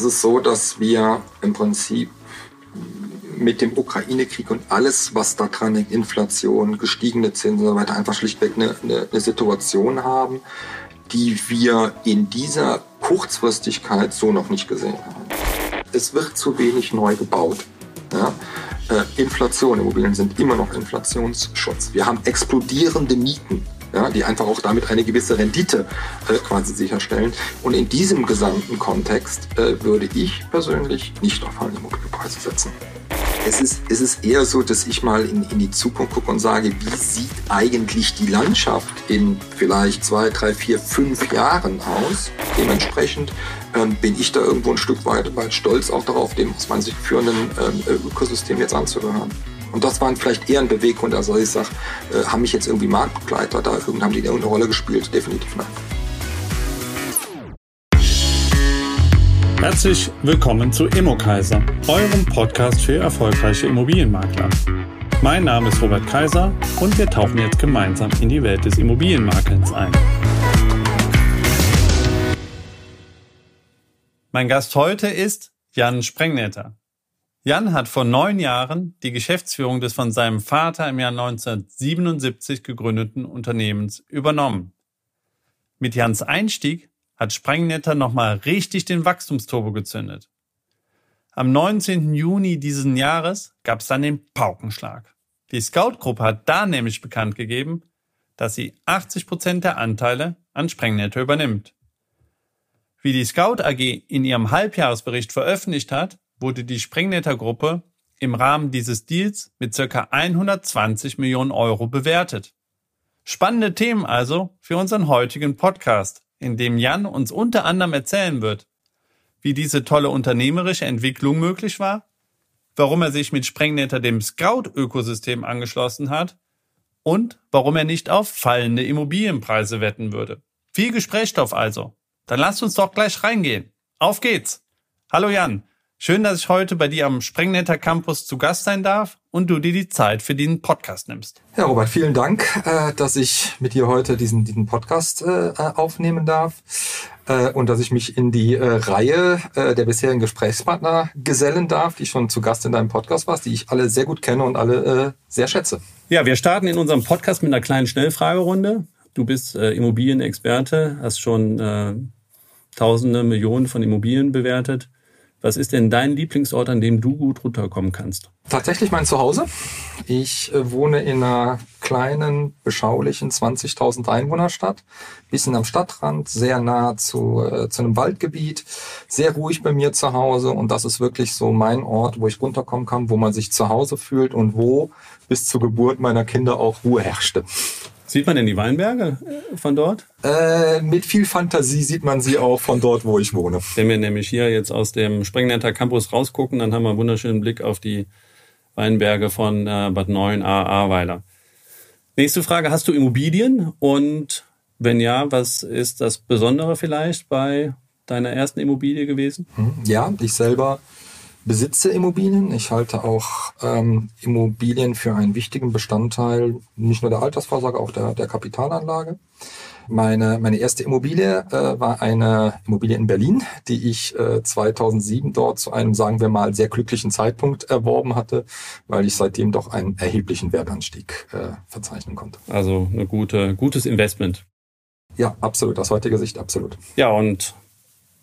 Es ist so, dass wir im Prinzip mit dem Ukraine-Krieg und alles, was da dran hängt, Inflation, gestiegene Zinsen und so weiter, einfach schlichtweg eine, eine, eine Situation haben, die wir in dieser Kurzfristigkeit so noch nicht gesehen haben. Es wird zu wenig neu gebaut. Ja? Äh, Inflation, Immobilien sind immer noch Inflationsschutz. Wir haben explodierende Mieten ja, die einfach auch damit eine gewisse Rendite äh, quasi sicherstellen. Und in diesem gesamten Kontext äh, würde ich persönlich nicht auf fallende Immobilienpreise setzen. Es ist, es ist eher so, dass ich mal in, in die Zukunft gucke und sage, wie sieht eigentlich die Landschaft in vielleicht zwei, drei, vier, fünf Jahren aus? Dementsprechend ähm, bin ich da irgendwo ein Stück weit, weit stolz auch darauf, dem aus meiner Sicht führenden ähm, Ökosystem jetzt anzugehören. Und das waren vielleicht eher ein Beweggrund, also ich sage, äh, haben mich jetzt irgendwie Marktbegleiter da, haben die irgendeine Rolle gespielt? Definitiv nein. Herzlich willkommen zu Immokaiser, eurem Podcast für erfolgreiche Immobilienmakler. Mein Name ist Robert Kaiser und wir tauchen jetzt gemeinsam in die Welt des Immobilienmakelns ein. Mein Gast heute ist Jan Sprengnetter. Jan hat vor neun Jahren die Geschäftsführung des von seinem Vater im Jahr 1977 gegründeten Unternehmens übernommen. Mit Jans Einstieg hat Sprengnetter nochmal richtig den Wachstumsturbo gezündet. Am 19. Juni diesen Jahres gab es dann den Paukenschlag. Die Scout-Gruppe hat da nämlich bekannt gegeben, dass sie 80 Prozent der Anteile an Sprengnetter übernimmt. Wie die Scout AG in ihrem Halbjahresbericht veröffentlicht hat, wurde die Sprengnetter-Gruppe im Rahmen dieses Deals mit circa 120 Millionen Euro bewertet. Spannende Themen also für unseren heutigen Podcast, in dem Jan uns unter anderem erzählen wird, wie diese tolle unternehmerische Entwicklung möglich war, warum er sich mit Sprengnetter dem Scout-Ökosystem angeschlossen hat und warum er nicht auf fallende Immobilienpreise wetten würde. Viel Gesprächsstoff also. Dann lasst uns doch gleich reingehen. Auf geht's. Hallo Jan. Schön, dass ich heute bei dir am Sprengnetter Campus zu Gast sein darf und du dir die Zeit für diesen Podcast nimmst. Ja, Robert, vielen Dank, äh, dass ich mit dir heute diesen, diesen Podcast äh, aufnehmen darf äh, und dass ich mich in die Reihe der bisherigen Gesprächspartner gesellen darf, die schon zu Gast in deinem Podcast warst, die ich alle sehr gut kenne und alle sehr schätze. Ja, wir starten in unserem Podcast mit einer kleinen Schnellfragerunde. Du bist Immobilienexperte, hast schon Tausende, Millionen von Immobilien bewertet. Was ist denn dein Lieblingsort, an dem du gut runterkommen kannst? Tatsächlich mein Zuhause. Ich äh, wohne in einer kleinen, beschaulichen 20.000 Einwohnerstadt, bisschen am Stadtrand, sehr nah zu, äh, zu einem Waldgebiet, sehr ruhig bei mir zu Hause und das ist wirklich so mein Ort, wo ich runterkommen kann, wo man sich zu Hause fühlt und wo bis zur Geburt meiner Kinder auch Ruhe herrschte. Sieht man denn die Weinberge äh, von dort? Äh, mit viel Fantasie sieht man sie auch von dort, wo ich wohne. Wenn wir nämlich hier jetzt aus dem Sprengnetter Campus rausgucken, dann haben wir einen wunderschönen Blick auf die Weinberge von äh, Bad 9 A Ahrweiler. Nächste Frage, hast du Immobilien? Und wenn ja, was ist das Besondere vielleicht bei deiner ersten Immobilie gewesen? Hm, ja, ich selber besitze Immobilien. Ich halte auch ähm, Immobilien für einen wichtigen Bestandteil nicht nur der Altersvorsorge, auch der, der Kapitalanlage. Meine, meine erste Immobilie äh, war eine Immobilie in Berlin, die ich äh, 2007 dort zu einem, sagen wir mal, sehr glücklichen Zeitpunkt erworben hatte, weil ich seitdem doch einen erheblichen Wertanstieg äh, verzeichnen konnte. Also ein gute, gutes Investment. Ja, absolut. Aus heutiger Sicht absolut. Ja, und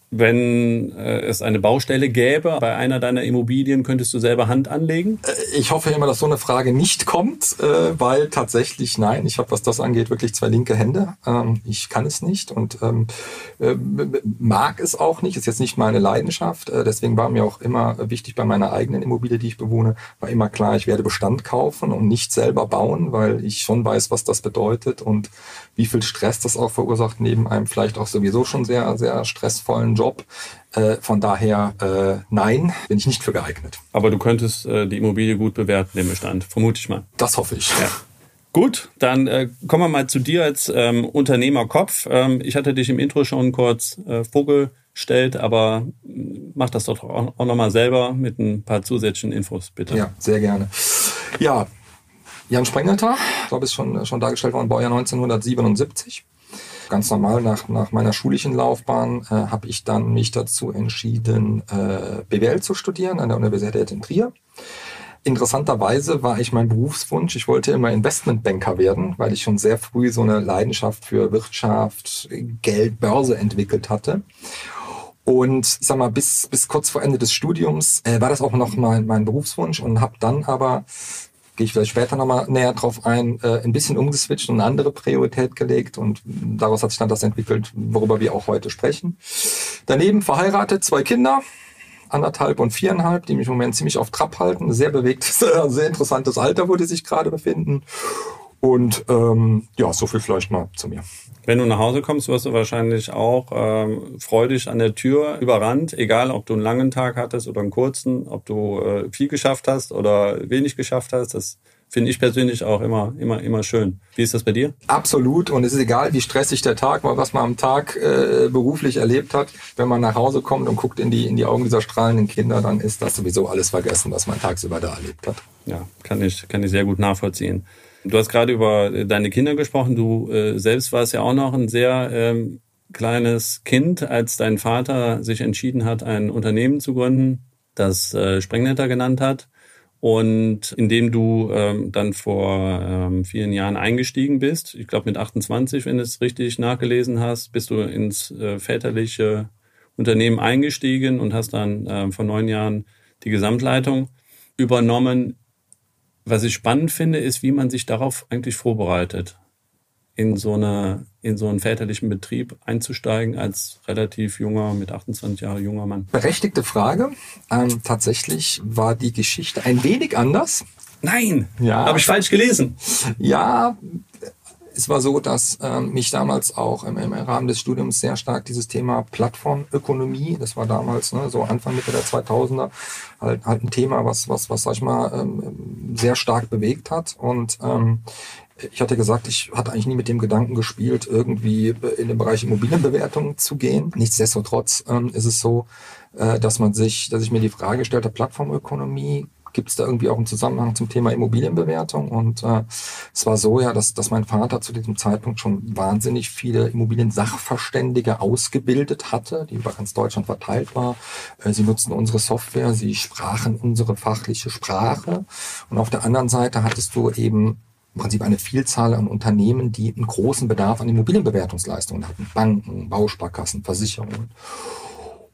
wenn äh, es eine Baustelle gäbe bei einer deiner Immobilien, könntest du selber Hand anlegen? Äh, ich hoffe immer, dass so eine Frage nicht kommt, äh, weil tatsächlich nein, ich habe, was das angeht, wirklich zwei linke Hände. Ähm, ich kann es nicht und ähm, äh, mag es auch nicht, ist jetzt nicht meine Leidenschaft. Äh, deswegen war mir auch immer wichtig bei meiner eigenen Immobilie, die ich bewohne, war immer klar, ich werde Bestand kaufen und nicht selber bauen, weil ich schon weiß, was das bedeutet und wie viel Stress das auch verursacht, neben einem vielleicht auch sowieso schon sehr, sehr stressvollen Job. Äh, von daher, äh, nein, bin ich nicht für geeignet. Aber du könntest äh, die Immobilie gut bewerten, den Bestand, vermute ich mal. Das hoffe ich. Ja. Gut, dann äh, kommen wir mal zu dir als ähm, Unternehmerkopf. Ähm, ich hatte dich im Intro schon kurz äh, vorgestellt, aber mach das doch auch, auch nochmal selber mit ein paar zusätzlichen Infos, bitte. Ja, sehr gerne. Ja, Jan Sprengelter, glaube ich, schon, schon dargestellt worden, Baujahr 1977. Ganz normal nach, nach meiner schulischen Laufbahn äh, habe ich dann mich dazu entschieden, äh, BWL zu studieren an der Universität in Trier. Interessanterweise war ich mein Berufswunsch, ich wollte immer Investmentbanker werden, weil ich schon sehr früh so eine Leidenschaft für Wirtschaft, Geld, Börse entwickelt hatte. Und ich sag mal, bis, bis kurz vor Ende des Studiums äh, war das auch noch mein, mein Berufswunsch und habe dann aber, gehe ich vielleicht später nochmal näher drauf ein, äh, ein bisschen umgeswitcht und eine andere Priorität gelegt und daraus hat sich dann das entwickelt, worüber wir auch heute sprechen. Daneben verheiratet, zwei Kinder, anderthalb und viereinhalb, die mich im Moment ziemlich auf Trab halten. Sehr bewegtes, sehr interessantes Alter, wo die sich gerade befinden. Und ähm, ja, so viel vielleicht mal zu mir. Wenn du nach Hause kommst, wirst du wahrscheinlich auch ähm, freudig an der Tür überrannt, egal ob du einen langen Tag hattest oder einen kurzen, ob du äh, viel geschafft hast oder wenig geschafft hast. Das finde ich persönlich auch immer, immer, immer schön. Wie ist das bei dir? Absolut. Und es ist egal, wie stressig der Tag war, was man am Tag äh, beruflich erlebt hat. Wenn man nach Hause kommt und guckt in die, in die Augen dieser strahlenden Kinder, dann ist das sowieso alles vergessen, was man tagsüber da erlebt hat. Ja, kann ich, kann ich sehr gut nachvollziehen. Du hast gerade über deine Kinder gesprochen. Du äh, selbst warst ja auch noch ein sehr ähm, kleines Kind, als dein Vater sich entschieden hat, ein Unternehmen zu gründen, das äh, Sprengnetter genannt hat. Und indem du ähm, dann vor ähm, vielen Jahren eingestiegen bist, ich glaube mit 28, wenn du es richtig nachgelesen hast, bist du ins äh, väterliche Unternehmen eingestiegen und hast dann äh, vor neun Jahren die Gesamtleitung übernommen. Was ich spannend finde, ist, wie man sich darauf eigentlich vorbereitet, in so, eine, in so einen väterlichen Betrieb einzusteigen als relativ junger, mit 28 Jahren junger Mann. Berechtigte Frage. Ähm, tatsächlich war die Geschichte ein wenig anders. Nein, ja, habe ich falsch gelesen. Ja, es war so, dass ähm, mich damals auch im, im, Rahmen des Studiums sehr stark dieses Thema Plattformökonomie, das war damals ne, so Anfang Mitte der 2000er, halt, halt ein Thema, was, was, was sag ich mal, ähm, sehr stark bewegt hat. Und ähm, ich hatte gesagt, ich hatte eigentlich nie mit dem Gedanken gespielt, irgendwie in den Bereich Immobilienbewertung zu gehen. Nichtsdestotrotz ähm, ist es so, äh, dass man sich, dass ich mir die Frage stellte, Plattformökonomie, gibt es da irgendwie auch einen Zusammenhang zum Thema Immobilienbewertung. Und äh, es war so ja, dass, dass mein Vater zu diesem Zeitpunkt schon wahnsinnig viele Immobilien-Sachverständige ausgebildet hatte, die über ganz Deutschland verteilt war. Äh, sie nutzten unsere Software, sie sprachen unsere fachliche Sprache. Und auf der anderen Seite hattest du eben im Prinzip eine Vielzahl an Unternehmen, die einen großen Bedarf an Immobilienbewertungsleistungen hatten. Banken, Bausparkassen, Versicherungen.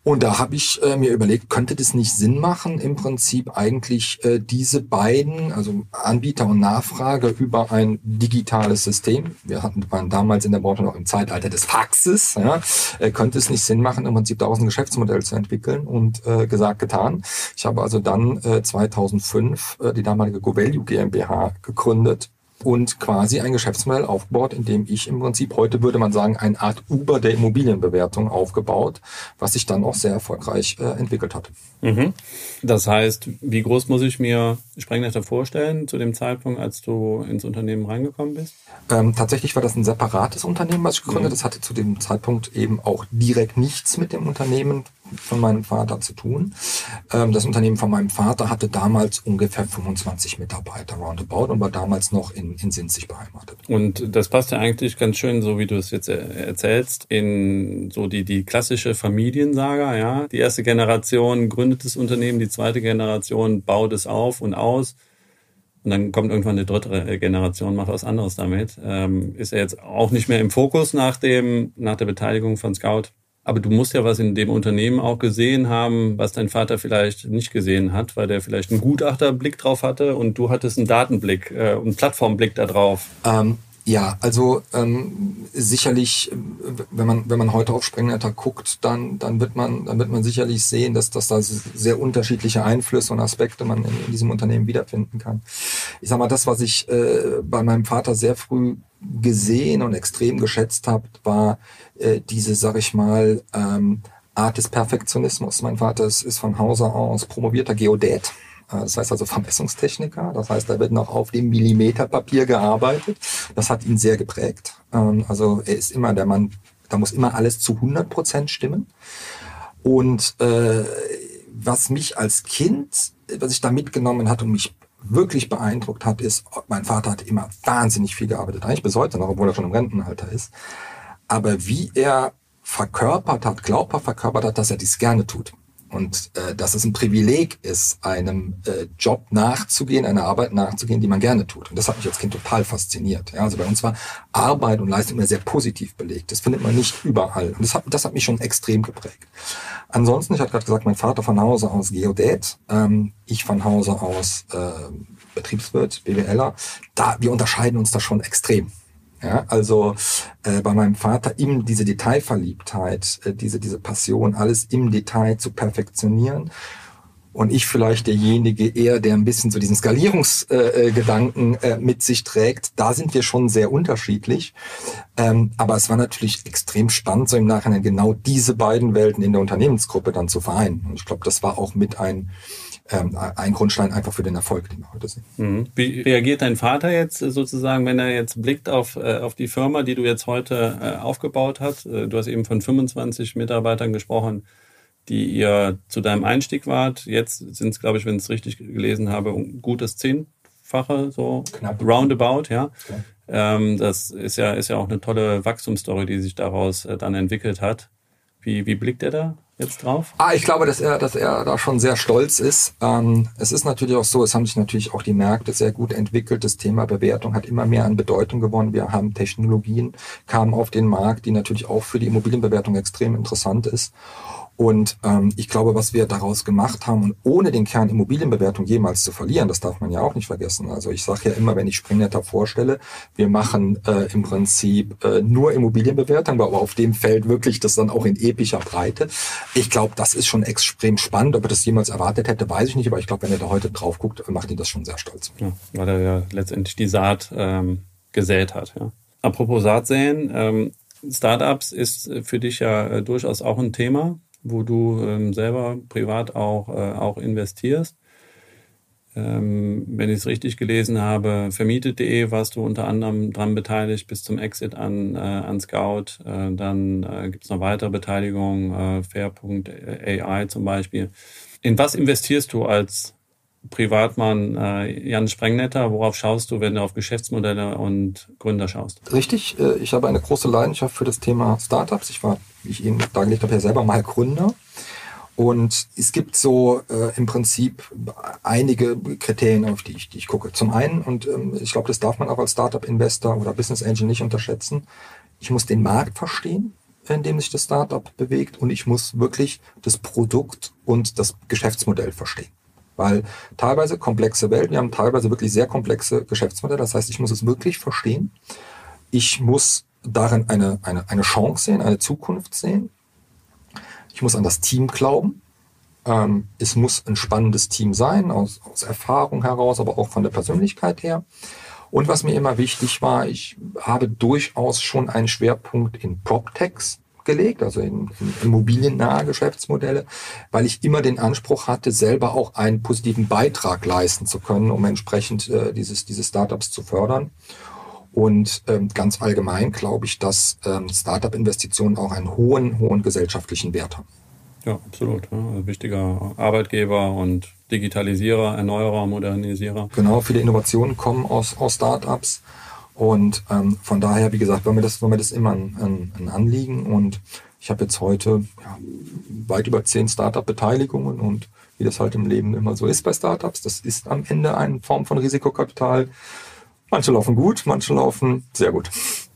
Und da habe ich äh, mir überlegt, könnte das nicht Sinn machen, im Prinzip eigentlich äh, diese beiden, also Anbieter und Nachfrage über ein digitales System, wir hatten waren damals in der Branche noch im Zeitalter des Faxes, ja, äh, könnte es nicht Sinn machen, im Prinzip daraus ein Geschäftsmodell zu entwickeln und äh, gesagt, getan. Ich habe also dann äh, 2005 äh, die damalige GoValue GmbH gegründet und quasi ein Geschäftsmodell aufgebaut, in dem ich im Prinzip heute würde man sagen, eine Art Uber der Immobilienbewertung aufgebaut, was sich dann auch sehr erfolgreich äh, entwickelt hat. Mhm. Das heißt, wie groß muss ich mir Sprengnetter vorstellen zu dem Zeitpunkt, als du ins Unternehmen reingekommen bist? Ähm, tatsächlich war das ein separates Unternehmen, was ich gegründet. Mhm. Das hatte zu dem Zeitpunkt eben auch direkt nichts mit dem Unternehmen von meinem Vater zu tun. Ähm, das Unternehmen von meinem Vater hatte damals ungefähr 25 Mitarbeiter roundabout und war damals noch in, in Sinzig beheimatet. Und das passt ja eigentlich ganz schön, so wie du es jetzt erzählst, in so die, die klassische Familiensaga, ja. Die erste Generation gründet das Unternehmen, die zweite Generation baut es auf und aus. Und dann kommt irgendwann eine dritte Generation, macht was anderes damit. Ähm, ist er jetzt auch nicht mehr im Fokus nach dem, nach der Beteiligung von Scout? Aber du musst ja was in dem Unternehmen auch gesehen haben, was dein Vater vielleicht nicht gesehen hat, weil der vielleicht einen Gutachterblick drauf hatte und du hattest einen Datenblick, äh, einen Plattformblick da drauf. Ähm, ja, also ähm, sicherlich, wenn man wenn man heute auf Sprengnetter guckt, dann dann wird man dann wird man sicherlich sehen, dass dass da sehr unterschiedliche Einflüsse und Aspekte man in, in diesem Unternehmen wiederfinden kann. Ich sag mal, das, was ich äh, bei meinem Vater sehr früh gesehen und extrem geschätzt habe, war äh, diese, sag ich mal, ähm, Art des Perfektionismus. Mein Vater ist, ist von Hause aus promovierter Geodät. Äh, das heißt also Vermessungstechniker. Das heißt, da wird noch auf dem Millimeterpapier gearbeitet. Das hat ihn sehr geprägt. Ähm, also er ist immer der Mann, da muss immer alles zu 100 Prozent stimmen. Und äh, was mich als Kind, was ich da mitgenommen hat und mich wirklich beeindruckt hat, ist, mein Vater hat immer wahnsinnig viel gearbeitet, eigentlich bis heute noch, obwohl er schon im Rentenalter ist. aber wie er verkörpert hat, glaubhaft verkörpert hat, dass er dies gerne tut. Und äh, dass es ein Privileg ist, einem äh, Job nachzugehen, einer Arbeit nachzugehen, die man gerne tut. Und das hat mich als Kind total fasziniert. Ja, also bei uns war Arbeit und Leistung immer sehr positiv belegt. Das findet man nicht überall. Und das hat, das hat mich schon extrem geprägt. Ansonsten, ich hatte gerade gesagt, mein Vater von Hause aus Geodät, ähm, ich von Hause aus äh, Betriebswirt, BWLer. Da, wir unterscheiden uns da schon extrem. Ja, also äh, bei meinem Vater ihm diese Detailverliebtheit, äh, diese, diese Passion, alles im Detail zu perfektionieren. Und ich vielleicht derjenige eher, der ein bisschen so diesen Skalierungsgedanken äh, äh, mit sich trägt. Da sind wir schon sehr unterschiedlich. Ähm, aber es war natürlich extrem spannend, so im Nachhinein genau diese beiden Welten in der Unternehmensgruppe dann zu vereinen. Und ich glaube, das war auch mit ein ähm, ein Grundstein einfach für den Erfolg, den wir heute sehen. Mhm. Wie reagiert dein Vater jetzt sozusagen, wenn er jetzt blickt auf, äh, auf die Firma, die du jetzt heute äh, aufgebaut hast? Äh, du hast eben von 25 Mitarbeitern gesprochen, die ihr zu deinem Einstieg wart. Jetzt sind es, glaube ich, wenn ich es richtig gelesen habe, ein gutes Zehnfache, so Knapp. roundabout, ja. Okay. Ähm, das ist ja, ist ja auch eine tolle Wachstumsstory, die sich daraus äh, dann entwickelt hat. Wie, wie blickt er da jetzt drauf? Ah, ich glaube, dass er, dass er da schon sehr stolz ist. Ähm, es ist natürlich auch so, es haben sich natürlich auch die Märkte sehr gut entwickelt. Das Thema Bewertung hat immer mehr an Bedeutung gewonnen. Wir haben Technologien, kamen auf den Markt, die natürlich auch für die Immobilienbewertung extrem interessant ist. Und ähm, ich glaube, was wir daraus gemacht haben, und ohne den Kern Immobilienbewertung jemals zu verlieren, das darf man ja auch nicht vergessen. Also ich sage ja immer, wenn ich Springnetter vorstelle, wir machen äh, im Prinzip äh, nur Immobilienbewertung, aber auf dem Feld wirklich das dann auch in epischer Breite. Ich glaube, das ist schon extrem spannend. Ob er das jemals erwartet hätte, weiß ich nicht, aber ich glaube, wenn er da heute drauf guckt, macht ihn das schon sehr stolz. Ja, weil er ja letztendlich die Saat ähm, gesät hat. Ja. Apropos Saatsäen, ähm, Startups ist für dich ja äh, durchaus auch ein Thema wo du ähm, selber privat auch, äh, auch investierst. Ähm, wenn ich es richtig gelesen habe, vermietet.de warst du unter anderem dran beteiligt bis zum Exit an, äh, an Scout. Äh, dann äh, gibt es noch weitere Beteiligungen, äh, Fair.ai zum Beispiel. In was investierst du als Privatmann äh, Jan Sprengnetter, worauf schaust du, wenn du auf Geschäftsmodelle und Gründer schaust? Richtig, äh, ich habe eine große Leidenschaft für das Thema Startups. Ich war, ich Ihnen dargelegt habe, ja selber mal Gründer. Und es gibt so äh, im Prinzip einige Kriterien, auf die ich, die ich gucke. Zum einen, und ähm, ich glaube, das darf man auch als Startup-Investor oder Business Angel nicht unterschätzen, ich muss den Markt verstehen, in dem sich das Startup bewegt, und ich muss wirklich das Produkt und das Geschäftsmodell verstehen. Weil teilweise komplexe Welt, wir haben teilweise wirklich sehr komplexe Geschäftsmodelle. Das heißt, ich muss es wirklich verstehen. Ich muss darin eine, eine, eine Chance sehen, eine Zukunft sehen. Ich muss an das Team glauben. Ähm, es muss ein spannendes Team sein, aus, aus Erfahrung heraus, aber auch von der Persönlichkeit her. Und was mir immer wichtig war, ich habe durchaus schon einen Schwerpunkt in PropTechs gelegt, also in, in immobiliennahe Geschäftsmodelle, weil ich immer den Anspruch hatte, selber auch einen positiven Beitrag leisten zu können, um entsprechend äh, dieses, diese Startups zu fördern. Und ähm, ganz allgemein glaube ich, dass ähm, Startup-Investitionen auch einen hohen, hohen gesellschaftlichen Wert haben. Ja, absolut. Ja. Also wichtiger Arbeitgeber und Digitalisierer, Erneuerer, Modernisierer. Genau, viele Innovationen kommen aus, aus Startups. Und ähm, von daher, wie gesagt, war mir das, war mir das immer ein, ein, ein Anliegen. Und ich habe jetzt heute ja, weit über zehn Startup-Beteiligungen und wie das halt im Leben immer so ist bei Startups, das ist am Ende eine Form von Risikokapital. Manche laufen gut, manche laufen sehr gut.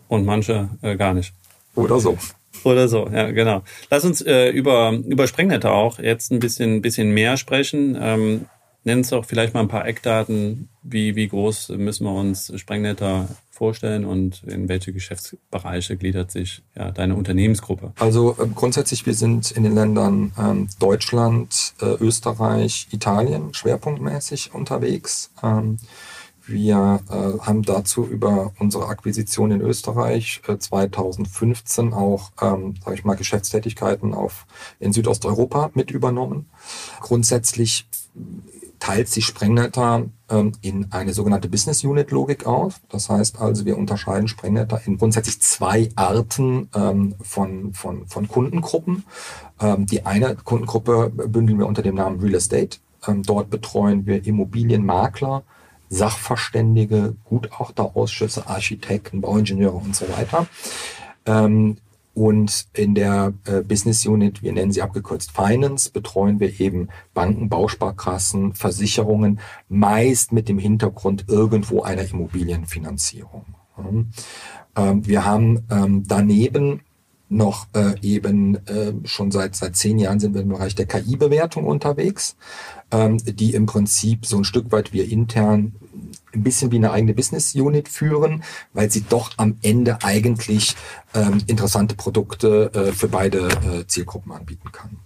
Und manche äh, gar nicht. Oder so. Oder so, ja, genau. Lass uns äh, über, über Sprengnetter auch jetzt ein bisschen, bisschen mehr sprechen. Ähm, Nenn uns doch vielleicht mal ein paar Eckdaten. Wie, wie groß müssen wir uns Sprengnetter vorstellen und in welche Geschäftsbereiche gliedert sich ja, deine Unternehmensgruppe? Also äh, grundsätzlich, wir sind in den Ländern ähm, Deutschland, äh, Österreich, Italien schwerpunktmäßig unterwegs. Ähm, wir äh, haben dazu über unsere Akquisition in Österreich äh, 2015 auch, ähm, sage ich mal, Geschäftstätigkeiten auf, in Südosteuropa mit übernommen. Grundsätzlich teilt sich Sprengnetter ähm, in eine sogenannte Business Unit Logik auf. Das heißt also, wir unterscheiden Sprengnetter in grundsätzlich zwei Arten ähm, von, von, von Kundengruppen. Ähm, die eine Kundengruppe bündeln wir unter dem Namen Real Estate. Ähm, dort betreuen wir Immobilienmakler, Sachverständige, Gutachterausschüsse, Architekten, Bauingenieure und so weiter. Ähm, und in der äh, Business Unit, wir nennen sie abgekürzt Finance, betreuen wir eben Banken, Bausparkassen, Versicherungen, meist mit dem Hintergrund irgendwo einer Immobilienfinanzierung. Ähm, wir haben ähm, daneben noch äh, eben äh, schon seit seit zehn Jahren sind wir im Bereich der KI-Bewertung unterwegs, ähm, die im Prinzip so ein Stück weit wir intern ein bisschen wie eine eigene Business Unit führen, weil sie doch am Ende eigentlich ähm, interessante Produkte äh, für beide äh, Zielgruppen anbieten kann.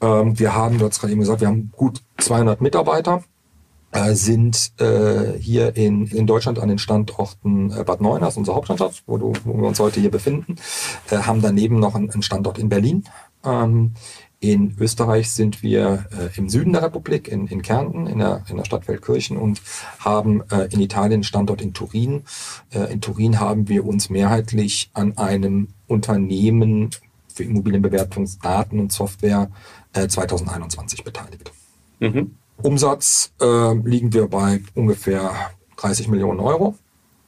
Ähm, wir haben, du hast gerade eben gesagt, wir haben gut 200 Mitarbeiter äh, sind äh, hier in, in Deutschland an den Standorten äh, Bad Neuenahr, unser Hauptstandort, wo, du, wo wir uns heute hier befinden, äh, haben daneben noch einen, einen Standort in Berlin. Ähm, in Österreich sind wir äh, im Süden der Republik, in, in Kärnten, in der, in der Stadt Feldkirchen und haben äh, in Italien Standort in Turin. Äh, in Turin haben wir uns mehrheitlich an einem Unternehmen für Immobilienbewertungsdaten und Software äh, 2021 beteiligt. Mhm. Umsatz äh, liegen wir bei ungefähr 30 Millionen Euro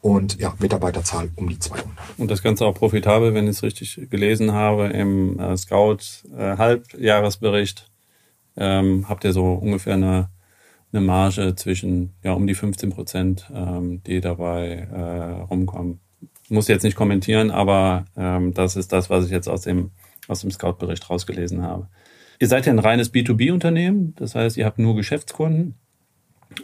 und ja, Mitarbeiterzahl um die 200. Und das Ganze auch profitabel, wenn ich es richtig gelesen habe, im äh, Scout äh, ähm, habt ihr so ungefähr eine, eine Marge zwischen ja um die 15 Prozent, ähm, die dabei äh, rumkommen. Muss jetzt nicht kommentieren, aber ähm, das ist das, was ich jetzt aus dem aus dem Scout-Bericht rausgelesen habe. Ihr seid ja ein reines B2B-Unternehmen, das heißt, ihr habt nur Geschäftskunden.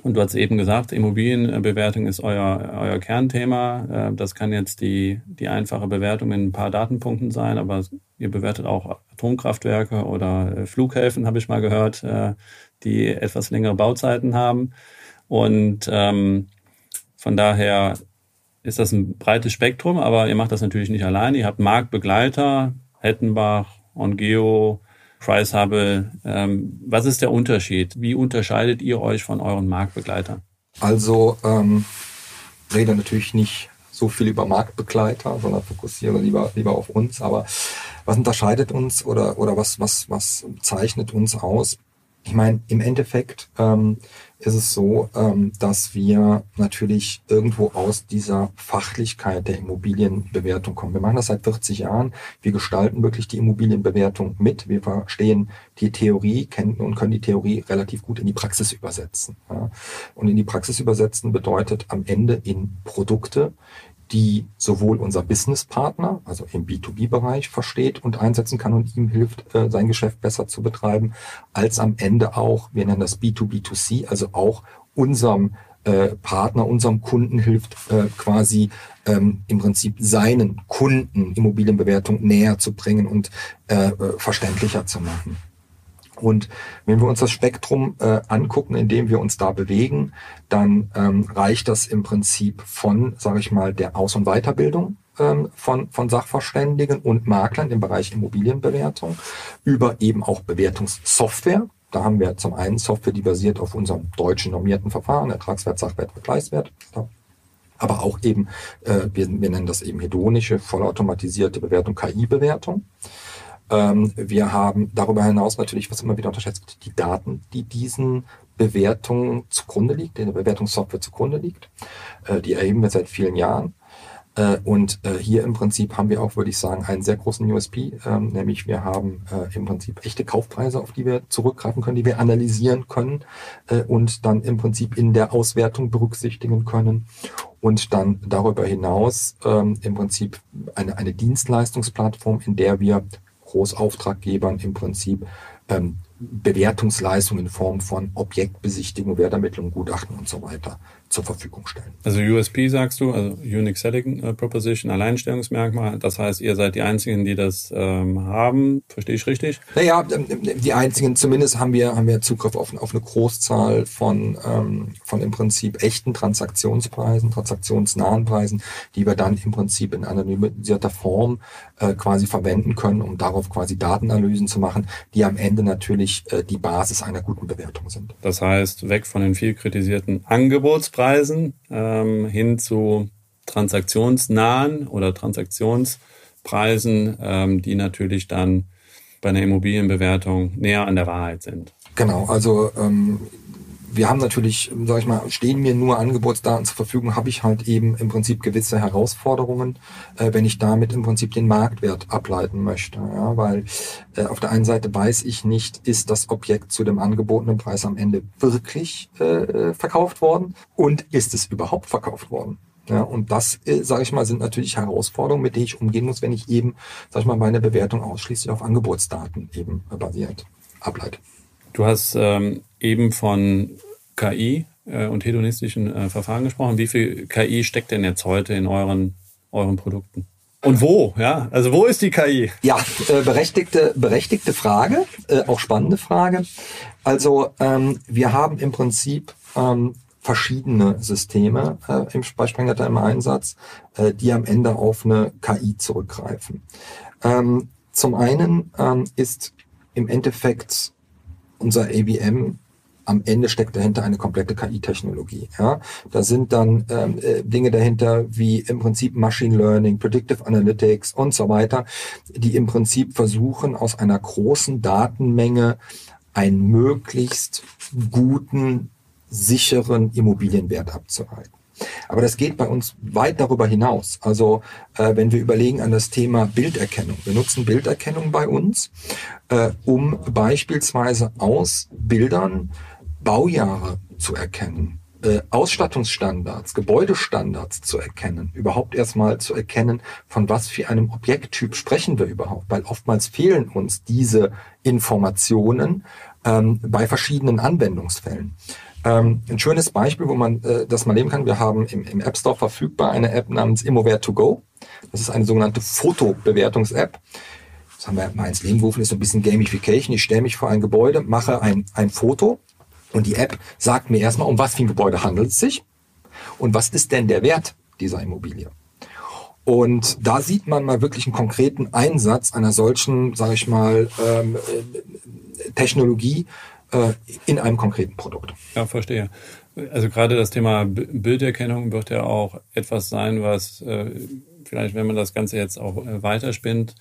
Und du hast eben gesagt, Immobilienbewertung ist euer, euer Kernthema. Äh, das kann jetzt die, die einfache Bewertung in ein paar Datenpunkten sein, aber ihr bewertet auch Atomkraftwerke oder äh, Flughäfen, habe ich mal gehört, äh, die etwas längere Bauzeiten haben. Und ähm, von daher ist das ein breites Spektrum, aber ihr macht das natürlich nicht allein. Ihr habt Marktbegleiter, Hettenbach, Ongeo, Price Hubble. Ähm, was ist der Unterschied? Wie unterscheidet ihr euch von euren Marktbegleitern? Also ähm, rede natürlich nicht so viel über Marktbegleiter, sondern fokussiere lieber, lieber auf uns. Aber was unterscheidet uns oder, oder was, was, was zeichnet uns aus? Ich meine, im Endeffekt ähm, ist es so, ähm, dass wir natürlich irgendwo aus dieser Fachlichkeit der Immobilienbewertung kommen. Wir machen das seit 40 Jahren. Wir gestalten wirklich die Immobilienbewertung mit. Wir verstehen die Theorie, kennen und können die Theorie relativ gut in die Praxis übersetzen. Ja. Und in die Praxis übersetzen bedeutet am Ende in Produkte, die sowohl unser Businesspartner, also im B2B-Bereich, versteht und einsetzen kann und ihm hilft, äh, sein Geschäft besser zu betreiben, als am Ende auch, wir nennen das B2B2C, also auch unserem äh, Partner, unserem Kunden hilft, äh, quasi ähm, im Prinzip seinen Kunden Immobilienbewertung näher zu bringen und verständlicher zu machen. Und wenn wir uns das Spektrum äh, angucken, in dem wir uns da bewegen, dann ähm, reicht das im Prinzip von, sage ich mal, der Aus- und Weiterbildung ähm, von, von Sachverständigen und Maklern im Bereich Immobilienbewertung über eben auch Bewertungssoftware. Da haben wir zum einen Software, die basiert auf unserem deutschen normierten Verfahren, Ertragswert, Sachwert, Vergleichswert. Aber auch eben, äh, wir, wir nennen das eben hedonische, vollautomatisierte Bewertung, KI-Bewertung. Ähm, wir haben darüber hinaus natürlich, was immer wieder unterschätzt wird, die Daten, die diesen Bewertungen zugrunde liegt, der Bewertungssoftware zugrunde liegt. Äh, die erheben wir seit vielen Jahren. Äh, und äh, hier im Prinzip haben wir auch, würde ich sagen, einen sehr großen USP, ähm, nämlich wir haben im Prinzip echte Kaufpreise, auf die wir zurückgreifen können, die wir analysieren können und dann im Prinzip in der Auswertung berücksichtigen können und dann darüber hinaus ähm, im Prinzip eine, eine Dienstleistungsplattform, in der wir Großauftraggebern im Prinzip ähm, Bewertungsleistungen in Form von Objektbesichtigung, Wertermittlung, Gutachten und so weiter zur Verfügung stellen. Also USP sagst du, also Unique Selling äh, Proposition, Alleinstellungsmerkmal. Das heißt, ihr seid die Einzigen, die das ähm, haben. Verstehe ich richtig? Naja, ähm, die Einzigen, zumindest haben wir, haben wir Zugriff auf, auf eine Großzahl von, ähm, von im Prinzip echten Transaktionspreisen, transaktionsnahen Preisen, die wir dann im Prinzip in anonymisierter Form äh, quasi verwenden können, um darauf quasi Datenanalysen zu machen, die am Ende natürlich äh, die Basis einer guten Bewertung sind. Das heißt, weg von den viel kritisierten Angebotspreisen ähm, hin zu transaktionsnahen oder Transaktionspreisen, ähm, die natürlich dann bei einer Immobilienbewertung näher an der Wahrheit sind. Genau, also ähm, wir haben natürlich, sag ich mal, stehen mir nur Angebotsdaten zur Verfügung, habe ich halt eben im Prinzip gewisse Herausforderungen, äh, wenn ich damit im Prinzip den Marktwert ableiten möchte. Ja, weil äh, auf der einen Seite weiß ich nicht, ist das Objekt zu dem angebotenen Preis am Ende wirklich äh, verkauft worden und ist es überhaupt verkauft worden? Ja, und das, äh, sage ich mal, sind natürlich Herausforderungen, mit denen ich umgehen muss, wenn ich eben, sage ich mal, meine Bewertung ausschließlich auf Angebotsdaten eben basiert ableite. Du hast ähm, eben von KI äh, und hedonistischen äh, Verfahren gesprochen. Wie viel KI steckt denn jetzt heute in euren, euren Produkten? Und wo, ja? Also wo ist die KI? Ja, äh, berechtigte, berechtigte Frage, äh, auch spannende Frage. Also ähm, wir haben im Prinzip ähm, verschiedene Systeme äh, im Speichersprengnetz im Einsatz, äh, die am Ende auf eine KI zurückgreifen. Ähm, zum einen ähm, ist im Endeffekt unser ABM am Ende steckt dahinter eine komplette KI-Technologie. Ja? Da sind dann ähm, äh, Dinge dahinter wie im Prinzip Machine Learning, Predictive Analytics und so weiter, die im Prinzip versuchen, aus einer großen Datenmenge einen möglichst guten sicheren Immobilienwert abzuhalten. Aber das geht bei uns weit darüber hinaus. Also äh, wenn wir überlegen an das Thema Bilderkennung. Wir nutzen Bilderkennung bei uns, äh, um beispielsweise aus Bildern Baujahre zu erkennen, äh, Ausstattungsstandards, Gebäudestandards zu erkennen, überhaupt erstmal zu erkennen, von was für einem Objekttyp sprechen wir überhaupt, weil oftmals fehlen uns diese Informationen ähm, bei verschiedenen Anwendungsfällen. Ähm, ein schönes Beispiel, wo man äh, das mal nehmen kann. Wir haben im, im App Store verfügbar eine App namens Immoware to go. Das ist eine sogenannte Fotobewertungs-App. Das haben wir mal ins Leben gerufen, ist so ein bisschen Gamification. Ich stelle mich vor ein Gebäude, mache ein, ein Foto und die App sagt mir erstmal, um was für ein Gebäude handelt es sich und was ist denn der Wert dieser Immobilie. Und da sieht man mal wirklich einen konkreten Einsatz einer solchen, sage ich mal, ähm, äh, Technologie, äh, in einem konkreten Produkt. Ja, verstehe. Also gerade das Thema Bilderkennung wird ja auch etwas sein, was äh, vielleicht, wenn man das Ganze jetzt auch äh, weiterspinnt,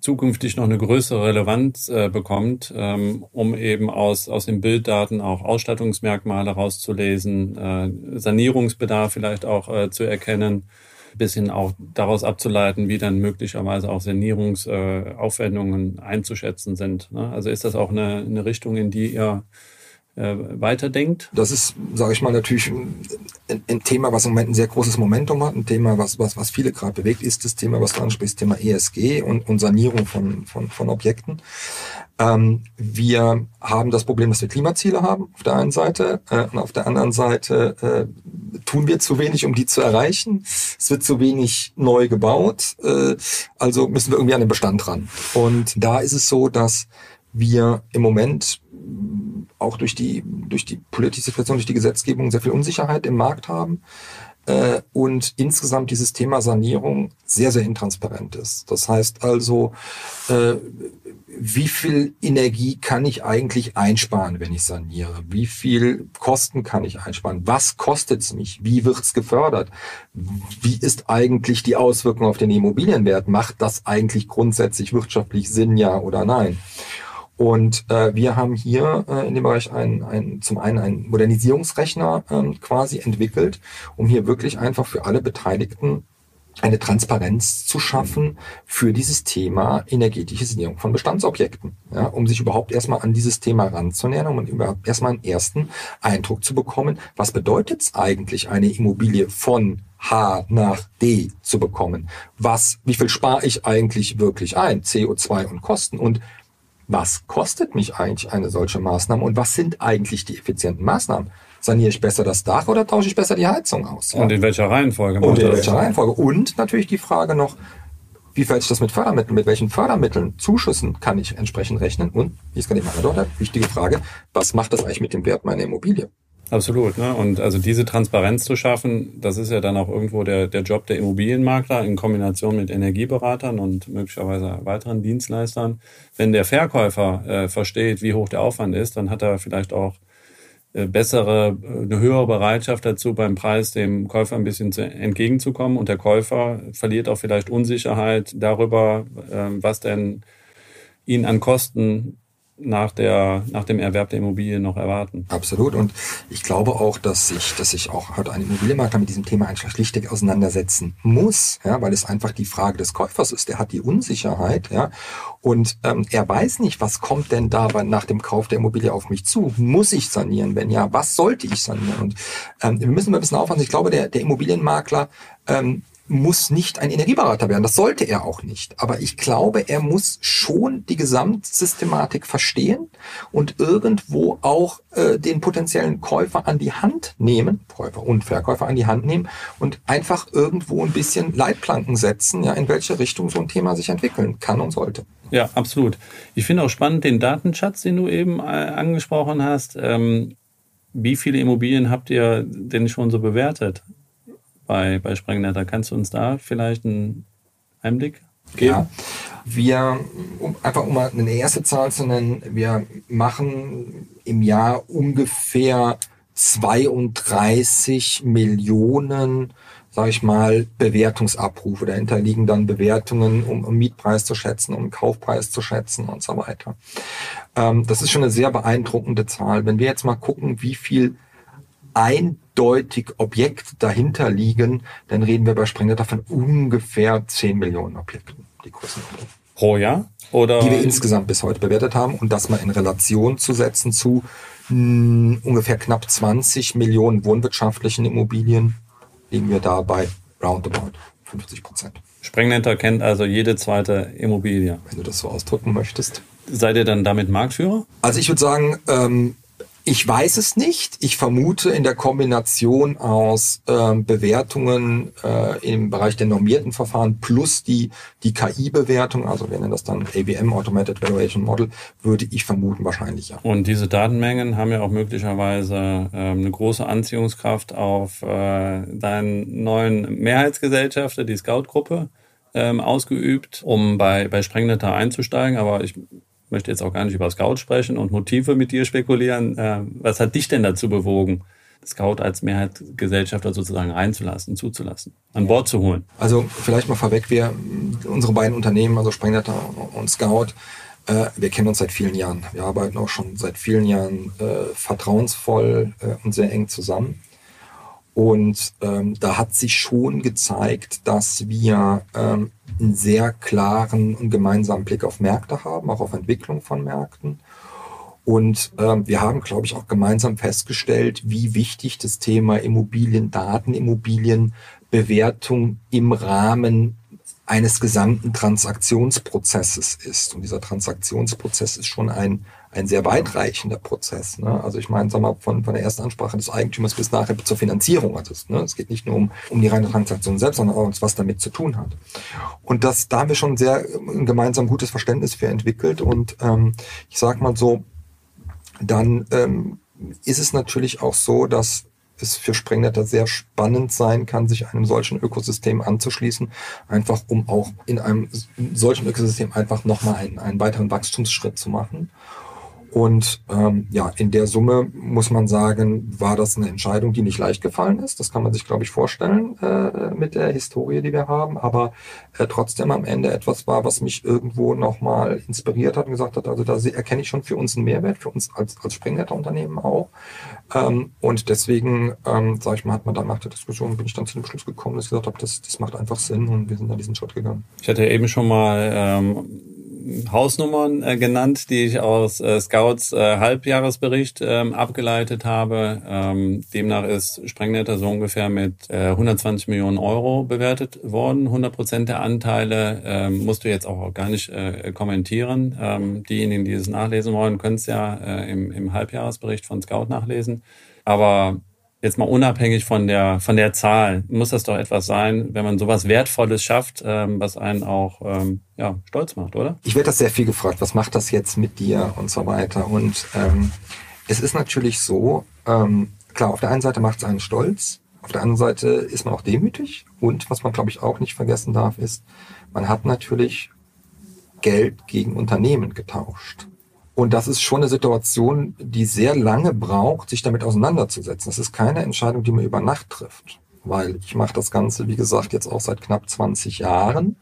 zukünftig noch eine größere Relevanz äh, bekommt, ähm, um eben aus, aus den Bilddaten auch Ausstattungsmerkmale rauszulesen, äh, Sanierungsbedarf vielleicht auch äh, zu erkennen, bisschen auch daraus abzuleiten, wie dann möglicherweise auch Sanierungsaufwendungen äh, einzuschätzen sind. Ne? Also ist das auch eine, eine Richtung, in die ihr äh, weiterdenkt? Das ist, sage ich mal, natürlich ein, ein, Thema, was im Moment ein sehr großes Momentum hat, ein Thema, was, was, was viele gerade bewegt, ist das Thema, was du ansprichst, Thema ESG und, und Sanierung von, von, von Objekten. Ähm, wir haben das Problem, dass wir Klimaziele haben auf der einen Seite äh, und auf der anderen Seite äh, tun wir zu wenig, um die zu erreichen. Es wird zu wenig neu gebaut, äh, also müssen wir irgendwie an den Bestand ran. Und da ist es so, dass wir im Moment auch durch die, durch die politische Situation, durch die Gesetzgebung sehr viel Unsicherheit im Markt haben äh, und insgesamt dieses Thema Sanierung sehr, sehr intransparent ist. Das heißt also, äh, wie viel Energie kann ich eigentlich einsparen, wenn ich saniere? Wie viel Kosten kann ich einsparen? Was kostet es mich? Wie wird es gefördert? Wie ist eigentlich die Auswirkung auf den Immobilienwert? Macht das eigentlich grundsätzlich wirtschaftlich Sinn, ja oder nein? Und äh, wir haben hier äh, in dem Bereich ein, ein, zum einen einen Modernisierungsrechner ähm, quasi entwickelt, um hier wirklich einfach für alle Beteiligten eine Transparenz zu schaffen für dieses Thema energetische Sanierung von Bestandsobjekten, ja, um sich überhaupt erstmal an dieses Thema ranzunähern, um überhaupt erstmal einen ersten Eindruck zu bekommen, was bedeutet es eigentlich, eine Immobilie von H nach D zu bekommen? Was, wie viel spare ich eigentlich wirklich ein? CO2 und Kosten und was kostet mich eigentlich eine solche Maßnahme und was sind eigentlich die effizienten Maßnahmen? Saniere ich besser das Dach oder tausche ich besser die Heizung aus? Und in welcher Reihenfolge? Und in welcher Reihenfolge? Und natürlich die Frage noch, wie fällt sich das mit Fördermitteln? Mit welchen Fördermitteln, Zuschüssen kann ich entsprechend rechnen? Und, wie es gerade meine Tochter, wichtige Frage, was macht das eigentlich mit dem Wert meiner Immobilie? Absolut. Ne? Und also diese Transparenz zu schaffen, das ist ja dann auch irgendwo der, der Job der Immobilienmakler in Kombination mit Energieberatern und möglicherweise weiteren Dienstleistern. Wenn der Verkäufer äh, versteht, wie hoch der Aufwand ist, dann hat er vielleicht auch äh, bessere, äh, eine höhere Bereitschaft dazu, beim Preis dem Käufer ein bisschen zu, entgegenzukommen. Und der Käufer verliert auch vielleicht Unsicherheit darüber, äh, was denn ihn an Kosten nach, der, nach dem Erwerb der Immobilie noch erwarten. Absolut. Und ich glaube auch, dass sich, dass sich auch heute ein Immobilienmakler mit diesem Thema einfach schlichtweg auseinandersetzen muss, ja, weil es einfach die Frage des Käufers ist. Der hat die Unsicherheit, ja, und ähm, er weiß nicht, was kommt denn da nach dem Kauf der Immobilie auf mich zu? Muss ich sanieren? Wenn ja, was sollte ich sanieren? Und ähm, wir müssen mal ein bisschen aufpassen. Ich glaube, der, der Immobilienmakler ähm, muss nicht ein Energieberater werden. Das sollte er auch nicht. Aber ich glaube, er muss schon die Gesamtsystematik verstehen und irgendwo auch äh, den potenziellen Käufer an die Hand nehmen, Käufer und Verkäufer an die Hand nehmen und einfach irgendwo ein bisschen Leitplanken setzen, ja, in welche Richtung so ein Thema sich entwickeln kann und sollte. Ja, absolut. Ich finde auch spannend den Datenschatz, den du eben äh, angesprochen hast. Ähm, wie viele Immobilien habt ihr denn schon so bewertet? Bei, bei Sprengnetter. Kannst du uns da vielleicht einen Einblick geben? Ja, wir, um, einfach um mal eine erste Zahl zu nennen, wir machen im Jahr ungefähr 32 Millionen sage ich mal, Bewertungsabrufe. Dahinter liegen dann Bewertungen, um, um Mietpreis zu schätzen, um Kaufpreis zu schätzen und so weiter. Ähm, das ist schon eine sehr beeindruckende Zahl. Wenn wir jetzt mal gucken, wie viel eindeutig Objekt dahinter liegen, dann reden wir bei Sprengnetter von ungefähr 10 Millionen Objekten, die Größenordnung. Pro Jahr? Oder? Die wir insgesamt bis heute bewertet haben und das mal in Relation zu setzen zu mh, hm, ungefähr knapp 20 Millionen wohnwirtschaftlichen Immobilien, liegen wir da bei roundabout 50 Prozent. Sprengnetter kennt also jede zweite Immobilie. Wenn du das so ausdrücken möchtest. Seid ihr dann damit Marktführer? Also ich würde sagen, ähm, ich weiß es nicht. Ich vermute in der Kombination aus äh, Bewertungen äh, im Bereich der normierten Verfahren plus die, die KI-Bewertung, also wir nennen das dann AVM, Automated Valuation Model, würde ich vermuten wahrscheinlich ja. Und diese Datenmengen haben ja auch möglicherweise äh, eine große Anziehungskraft auf äh, deinen neuen Mehrheitsgesellschafter, die Scout-Gruppe, ähm, ausgeübt, um bei, bei Sprengnetter einzusteigen. Aber ich möchte jetzt auch gar nicht über Scout sprechen und Motive mit dir spekulieren. Äh, was hat dich denn dazu bewogen, Scout als Mehrheitsgesellschafter sozusagen reinzulassen, zuzulassen, an Bord zu holen? Also vielleicht mal vorweg, wir, unsere beiden Unternehmen, also Sprengnetter und Scout, äh, wir kennen uns seit vielen Jahren. Wir arbeiten auch schon seit vielen Jahren äh, vertrauensvoll äh, und sehr eng zusammen. Und ähm, da hat sich schon gezeigt, dass wir ähm, einen sehr klaren und gemeinsamen Blick auf Märkte haben, auch auf Entwicklung von Märkten. Und ähm, wir haben, glaube ich, auch gemeinsam festgestellt, wie wichtig das Thema Immobiliendaten, Immobilienbewertung im Rahmen eines gesamten Transaktionsprozesses ist. Und dieser Transaktionsprozess ist schon ein ein sehr weitreichender Prozess. Ne? Also ich meine, sag mal, von, von der ersten Ansprache des Eigentümers bis nachher zur Finanzierung. Also es, ne, es geht nicht nur um, um die reine Transaktion selbst, sondern auch was damit zu tun hat. Und das, da haben wir schon sehr ein gemeinsam gutes Verständnis für entwickelt. Und ähm, ich sag mal so, dann ähm, ist es natürlich auch so, dass es für Sprengnetter sehr spannend sein kann, sich einem solchen Ökosystem anzuschließen, einfach um auch in einem solchen Ökosystem einfach nochmal einen, einen weiteren Wachstumsschritt zu machen. Und ähm, ja, in der Summe muss man sagen, war das eine Entscheidung, die nicht leicht gefallen ist. Das kann man sich, glaube ich, vorstellen äh, mit der Historie, die wir haben. Aber äh, trotzdem am Ende etwas war, was mich irgendwo nochmal inspiriert hat und gesagt hat, also da erkenne ich schon für uns einen Mehrwert, für uns als, als Springnetter-Unternehmen auch. Ähm, und deswegen, ähm, sage ich mal, hat man dann nach der Diskussion, bin ich dann zu dem Schluss gekommen, dass ich gesagt habe, das, das macht einfach Sinn und wir sind dann diesen Schritt gegangen. Ich hatte eben schon mal ähm Hausnummern äh, genannt, die ich aus äh, Scouts äh, Halbjahresbericht ähm, abgeleitet habe. Ähm, demnach ist Sprengnetter so ungefähr mit äh, 120 Millionen Euro bewertet worden. 100 Prozent der Anteile ähm, musst du jetzt auch gar nicht äh, kommentieren. Ähm, diejenigen, die es nachlesen wollen, können es ja äh, im, im Halbjahresbericht von Scout nachlesen. Aber jetzt mal unabhängig von der von der Zahl, muss das doch etwas sein, wenn man sowas Wertvolles schafft, ähm, was einen auch ähm, ja, stolz macht, oder? Ich werde das sehr viel gefragt, was macht das jetzt mit dir und so weiter. Und ähm, es ist natürlich so, ähm, klar, auf der einen Seite macht es einen stolz, auf der anderen Seite ist man auch demütig. Und was man, glaube ich, auch nicht vergessen darf, ist, man hat natürlich Geld gegen Unternehmen getauscht. Und das ist schon eine Situation, die sehr lange braucht, sich damit auseinanderzusetzen. Das ist keine Entscheidung, die man über Nacht trifft. Weil ich mache das Ganze, wie gesagt, jetzt auch seit knapp 20 Jahren.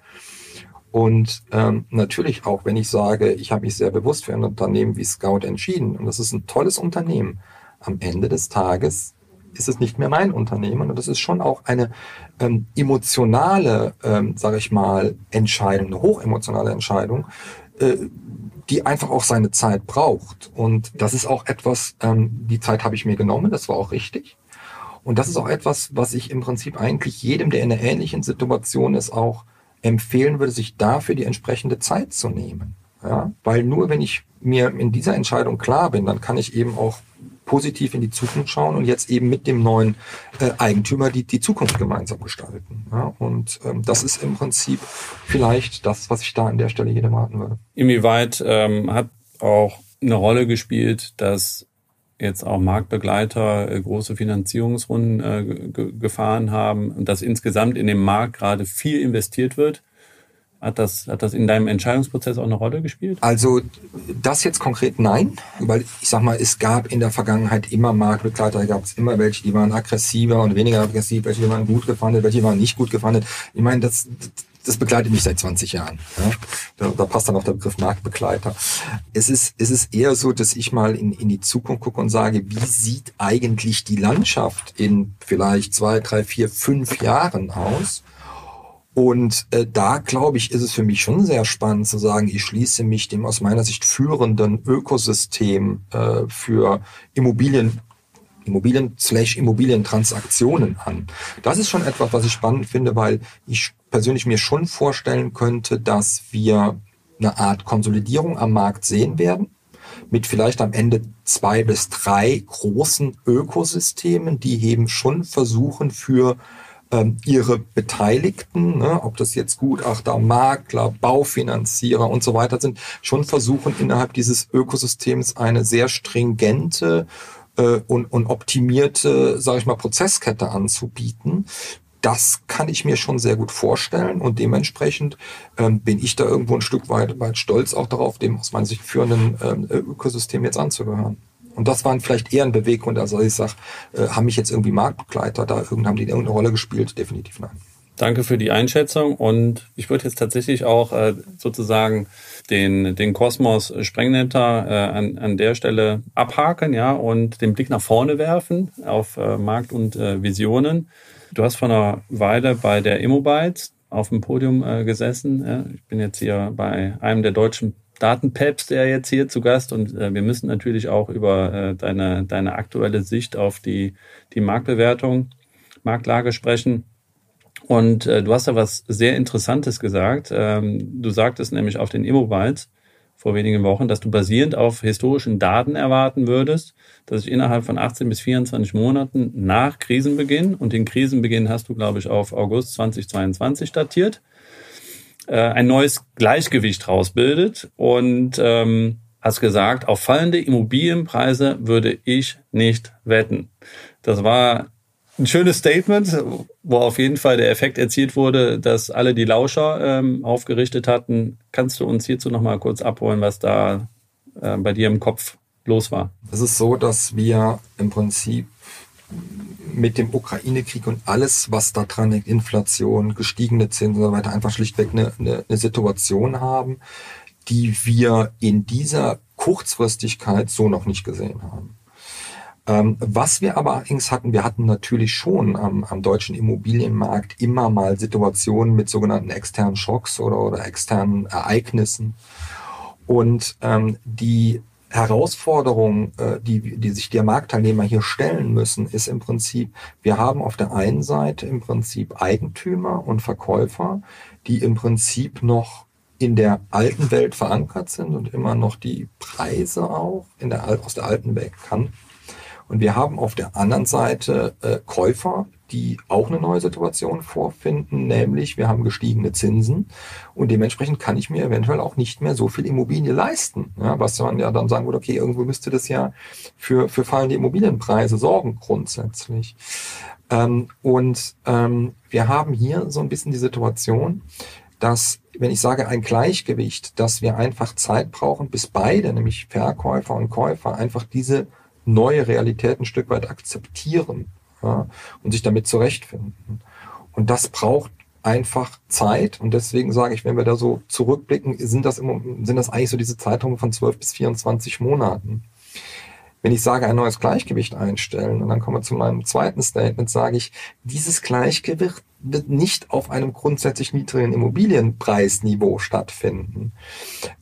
Und ähm, natürlich auch, wenn ich sage, ich habe mich sehr bewusst für ein Unternehmen wie Scout entschieden und das ist ein tolles Unternehmen, am Ende des Tages ist es nicht mehr mein Unternehmen und das ist schon auch eine ähm, emotionale, ähm, sage ich mal, Entscheidung, eine hochemotionale Entscheidung, äh, die einfach auch seine Zeit braucht. Und das ist auch etwas, ähm, die Zeit habe ich mir genommen, das war auch richtig. Und das ist auch etwas, was ich im Prinzip eigentlich jedem, der in einer ähnlichen Situation ist, auch empfehlen würde, sich dafür die entsprechende Zeit zu nehmen. Ja? Weil nur wenn ich mir in dieser Entscheidung klar bin, dann kann ich eben auch positiv in die Zukunft schauen und jetzt eben mit dem neuen äh, Eigentümer die, die Zukunft gemeinsam gestalten. Ja? Und ähm, das ist im Prinzip vielleicht das, was ich da an der Stelle jedem raten würde. Inwieweit ähm, hat auch eine Rolle gespielt, dass jetzt auch Marktbegleiter äh, große Finanzierungsrunden äh, gefahren haben und dass insgesamt in dem Markt gerade viel investiert wird. Hat das, hat das in deinem Entscheidungsprozess auch eine Rolle gespielt? Also das jetzt konkret nein, weil ich sag mal, es gab in der Vergangenheit immer Marktbegleiter, gab es immer welche, die waren aggressiver und weniger aggressiv, welche waren gut gefandet, welche waren nicht gut gefandet. Ich meine, das, das begleitet mich seit 20 Jahren. Ja? Da, da, passt dann auch der Begriff Marktbegleiter. Es ist, es ist eher so, dass ich mal in, in die Zukunft gucke und sage, wie sieht eigentlich die Landschaft in vielleicht zwei, drei, vier, fünf Jahren aus? Und äh, da, glaube ich, ist es für mich schon sehr spannend zu sagen, ich schließe mich dem aus meiner Sicht führenden Ökosystem äh, für Immobilien Immobilien slash Immobilientransaktionen an. Das ist schon etwas, was ich spannend finde, weil ich persönlich mir schon vorstellen könnte, dass wir eine Art Konsolidierung am Markt sehen werden mit vielleicht am Ende zwei bis drei großen Ökosystemen, die eben schon versuchen für ihre Beteiligten, ne, ob das jetzt Gutachter, Makler, Baufinanzierer und so weiter sind, schon versuchen innerhalb dieses Ökosystems eine sehr stringente äh, und, und optimierte, sage ich mal, Prozesskette anzubieten. Das kann ich mir schon sehr gut vorstellen und dementsprechend ähm, bin ich da irgendwo ein Stück weit, weit stolz auch darauf, dem aus meiner Sicht führenden ähm, Ökosystem jetzt anzugehören. Und das waren vielleicht eher ein Beweggrund, also ich sage, äh, haben mich jetzt irgendwie Marktbegleiter da, haben die irgendeine Rolle gespielt? Definitiv nein. Danke für die Einschätzung und ich würde jetzt tatsächlich auch äh, sozusagen den, den Kosmos Sprengnetter äh, an, an der Stelle abhaken, ja, und den Blick nach vorne werfen auf äh, Markt und äh, Visionen. Du hast vor einer Weile bei der Immobytes auf dem Podium äh, gesessen. Ja. Ich bin jetzt hier bei einem der deutschen Datenpäpste ja jetzt hier zu Gast und äh, wir müssen natürlich auch über äh, deine, deine aktuelle Sicht auf die, die Marktbewertung, Marktlage sprechen. Und äh, du hast da was sehr Interessantes gesagt. Ähm, du sagtest nämlich auf den Immobiles vor wenigen Wochen, dass du basierend auf historischen Daten erwarten würdest, dass sich innerhalb von 18 bis 24 Monaten nach Krisenbeginn, und den Krisenbeginn hast du, glaube ich, auf August 2022 datiert, äh, ein neues Gleichgewicht rausbildet. Und ähm, hast gesagt, auf fallende Immobilienpreise würde ich nicht wetten. Das war ein schönes Statement, wo auf jeden Fall der Effekt erzielt wurde, dass alle die Lauscher ähm, aufgerichtet hatten. Kannst du uns hierzu nochmal kurz abholen, was da äh, bei dir im Kopf los war? Es ist so, dass wir im Prinzip mit dem Ukraine-Krieg und alles, was da dran liegt, Inflation, gestiegene Zinsen und so weiter, einfach schlichtweg eine, eine, eine Situation haben, die wir in dieser Kurzfristigkeit so noch nicht gesehen haben. Ähm, was wir aber allerdings hatten, wir hatten natürlich schon am, am, deutschen Immobilienmarkt immer mal Situationen mit sogenannten externen Schocks oder, oder externen Ereignissen. Und ähm, die Herausforderung, äh, die, die sich der Marktteilnehmer hier stellen müssen, ist im Prinzip, wir haben auf der einen Seite im Prinzip Eigentümer und Verkäufer, die im Prinzip noch in der alten Welt verankert sind und immer noch die Preise auch in der, aus der alten Welt kannten. Und wir haben auf der anderen Seite äh, Käufer, die auch eine neue Situation vorfinden, nämlich wir haben gestiegene Zinsen und dementsprechend kann ich mir eventuell auch nicht mehr so viel Immobilie leisten. Ja, was man ja dann sagen würde, okay, irgendwo müsste das ja für, für fallende Immobilienpreise sorgen grundsätzlich. Ähm, und ähm, wir haben hier so ein bisschen die Situation, dass, wenn ich sage ein Gleichgewicht, dass wir einfach Zeit brauchen, bis beide, nämlich Verkäufer und Käufer, einfach diese neue Realität ein Stück weit akzeptieren ja, und sich damit zurechtfinden. Und das braucht einfach Zeit. Und deswegen sage ich, wenn wir da so zurückblicken, sind das, immer, sind das eigentlich so diese Zeiträume von 12 bis 24 Monaten. Wenn ich sage, ein neues Gleichgewicht einstellen, und dann kommen wir zu meinem zweiten Statement, sage ich, dieses Gleichgewicht wird nicht auf einem grundsätzlich niedrigen Immobilienpreisniveau stattfinden,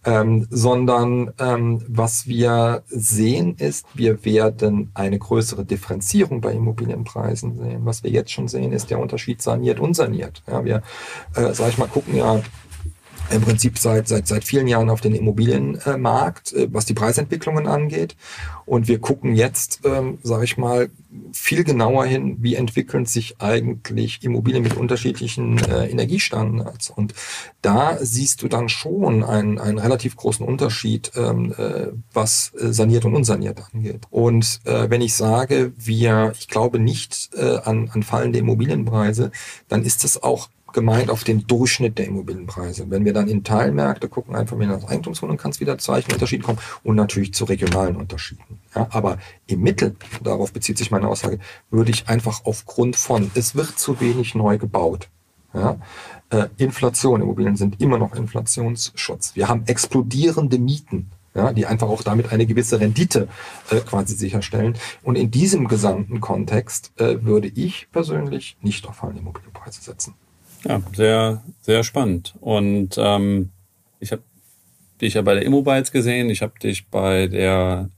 ähm, sondern ähm, was wir sehen ist, wir werden eine größere Differenzierung bei Immobilienpreisen sehen. Was wir jetzt schon sehen, ist der Unterschied saniert, unsaniert. Ja, wir, äh, sag ich mal, gucken ja im Prinzip seit, seit, seit vielen Jahren auf den Immobilienmarkt, äh, was die Preisentwicklungen angeht. Und wir gucken jetzt, ähm, sage ich mal, viel genauer hin, wie entwickeln sich eigentlich Immobilien mit unterschiedlichen äh, Energiestandards. Und da siehst du dann schon einen, einen relativ großen Unterschied, ähm, äh, was äh, saniert und unsaniert angeht. Und äh, wenn ich sage, wir, ich glaube nicht äh, an, an fallende Immobilienpreise, dann ist es auch gemeint auf den Durchschnitt der Immobilienpreise. Wenn wir dann in Teilmärkte gucken, einfach wieder das Eigentumswohnung, kann es wieder zu Unterschieden kommen und natürlich zu regionalen Unterschieden. Ja, aber im Mittel, darauf bezieht sich meine Aussage, würde ich einfach aufgrund von, es wird zu wenig neu gebaut. Ja, äh, Inflation, Immobilien sind immer noch Inflationsschutz. Wir haben explodierende Mieten ja, die einfach auch damit eine gewisse Rendite äh, quasi sicherstellen. Und in diesem gesamten Kontext äh, würde ich persönlich nicht auf fallende Immobilienpreise setzen. Ja, sehr, sehr spannend. Und ähm, ich habe dich ja bei der Immobiles gesehen, ich habe dich bei der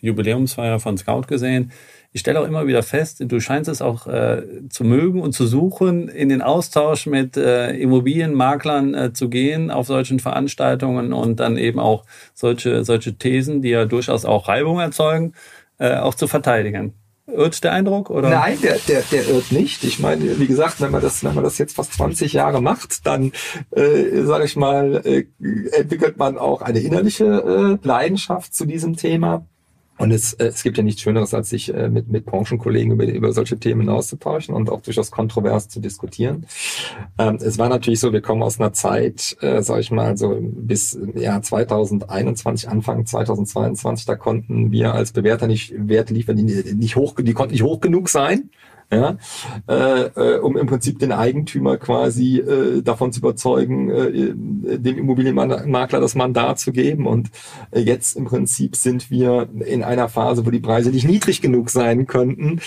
Jubiläumsfeier von Scout gesehen. Ich stelle auch immer wieder fest, du scheinst es auch äh, zu mögen und zu suchen, in den Austausch mit äh, Immobilienmaklern äh, zu gehen auf solchen Veranstaltungen und dann eben auch solche, solche Thesen, die ja durchaus auch Reibung erzeugen, äh, auch zu verteidigen. Irrt der Eindruck? Oder? Nein, der, der, der irrt nicht. Ich meine, wie gesagt, wenn man das, wenn man das jetzt fast 20 Jahre macht, dann, äh, sage ich mal, äh, entwickelt man auch eine innerliche äh, Leidenschaft zu diesem Thema. Und es, äh, es gibt ja nichts Schöneres, als sich äh, mit, mit Branchenkollegen über, über solche Themen auszutauschen und auch durchaus kontrovers zu diskutieren. Ähm, es war natürlich so, wir kommen aus einer Zeit, äh, sage ich mal, so bis Jahr 2021, Anfang 2022, da konnten wir als Bewerter nicht Werte liefern, die nicht hoch, die konnten nicht hoch genug sein ja, äh, äh, um im Prinzip den Eigentümer quasi äh, davon zu überzeugen, äh, dem Immobilienmakler das Mandat zu geben. Und äh, jetzt im Prinzip sind wir in einer Phase, wo die Preise nicht niedrig genug sein könnten,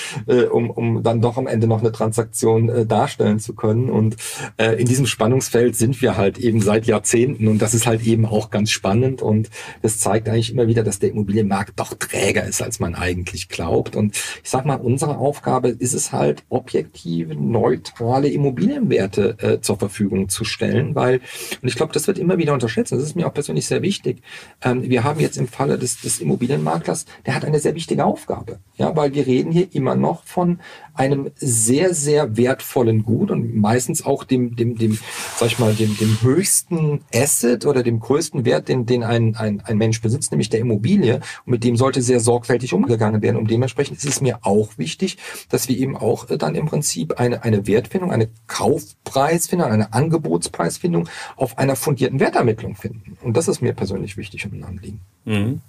um, um dann doch am Ende noch eine Transaktion darstellen zu können. Und in diesem Spannungsfeld sind wir halt eben seit Jahrzehnten und das ist halt eben auch ganz spannend und das zeigt eigentlich immer wieder, dass der Immobilienmarkt doch träger ist, als man eigentlich glaubt. Und ich sag mal, unsere Aufgabe ist es halt, objektive, neutrale Immobilienwerte äh, zur Verfügung zu stellen, weil, und ich glaube, das wird immer wieder unterschätzt, das ist mir auch persönlich sehr wichtig. Ähm, wir haben jetzt im Falle des, des Immobilienmaklers, der hat eine sehr wichtige Aufgabe, ja, weil wir reden hier immer noch von einem sehr, sehr wertvollen Gut und meistens auch dem, dem, dem, sag ich mal, dem, dem höchsten Asset oder dem größten Wert, den, den ein, ein, ein Mensch besitzt, nämlich der Immobilie. Und mit dem sollte sehr sorgfältig umgegangen werden. Und dementsprechend ist es mir auch wichtig, dass wir eben auch dann im Prinzip eine, eine Wertfindung, eine Kaufpreisfindung, eine Angebotspreisfindung auf einer fundierten Wertermittlung finden. Und das ist mir persönlich wichtig und ein Anliegen. Mhm.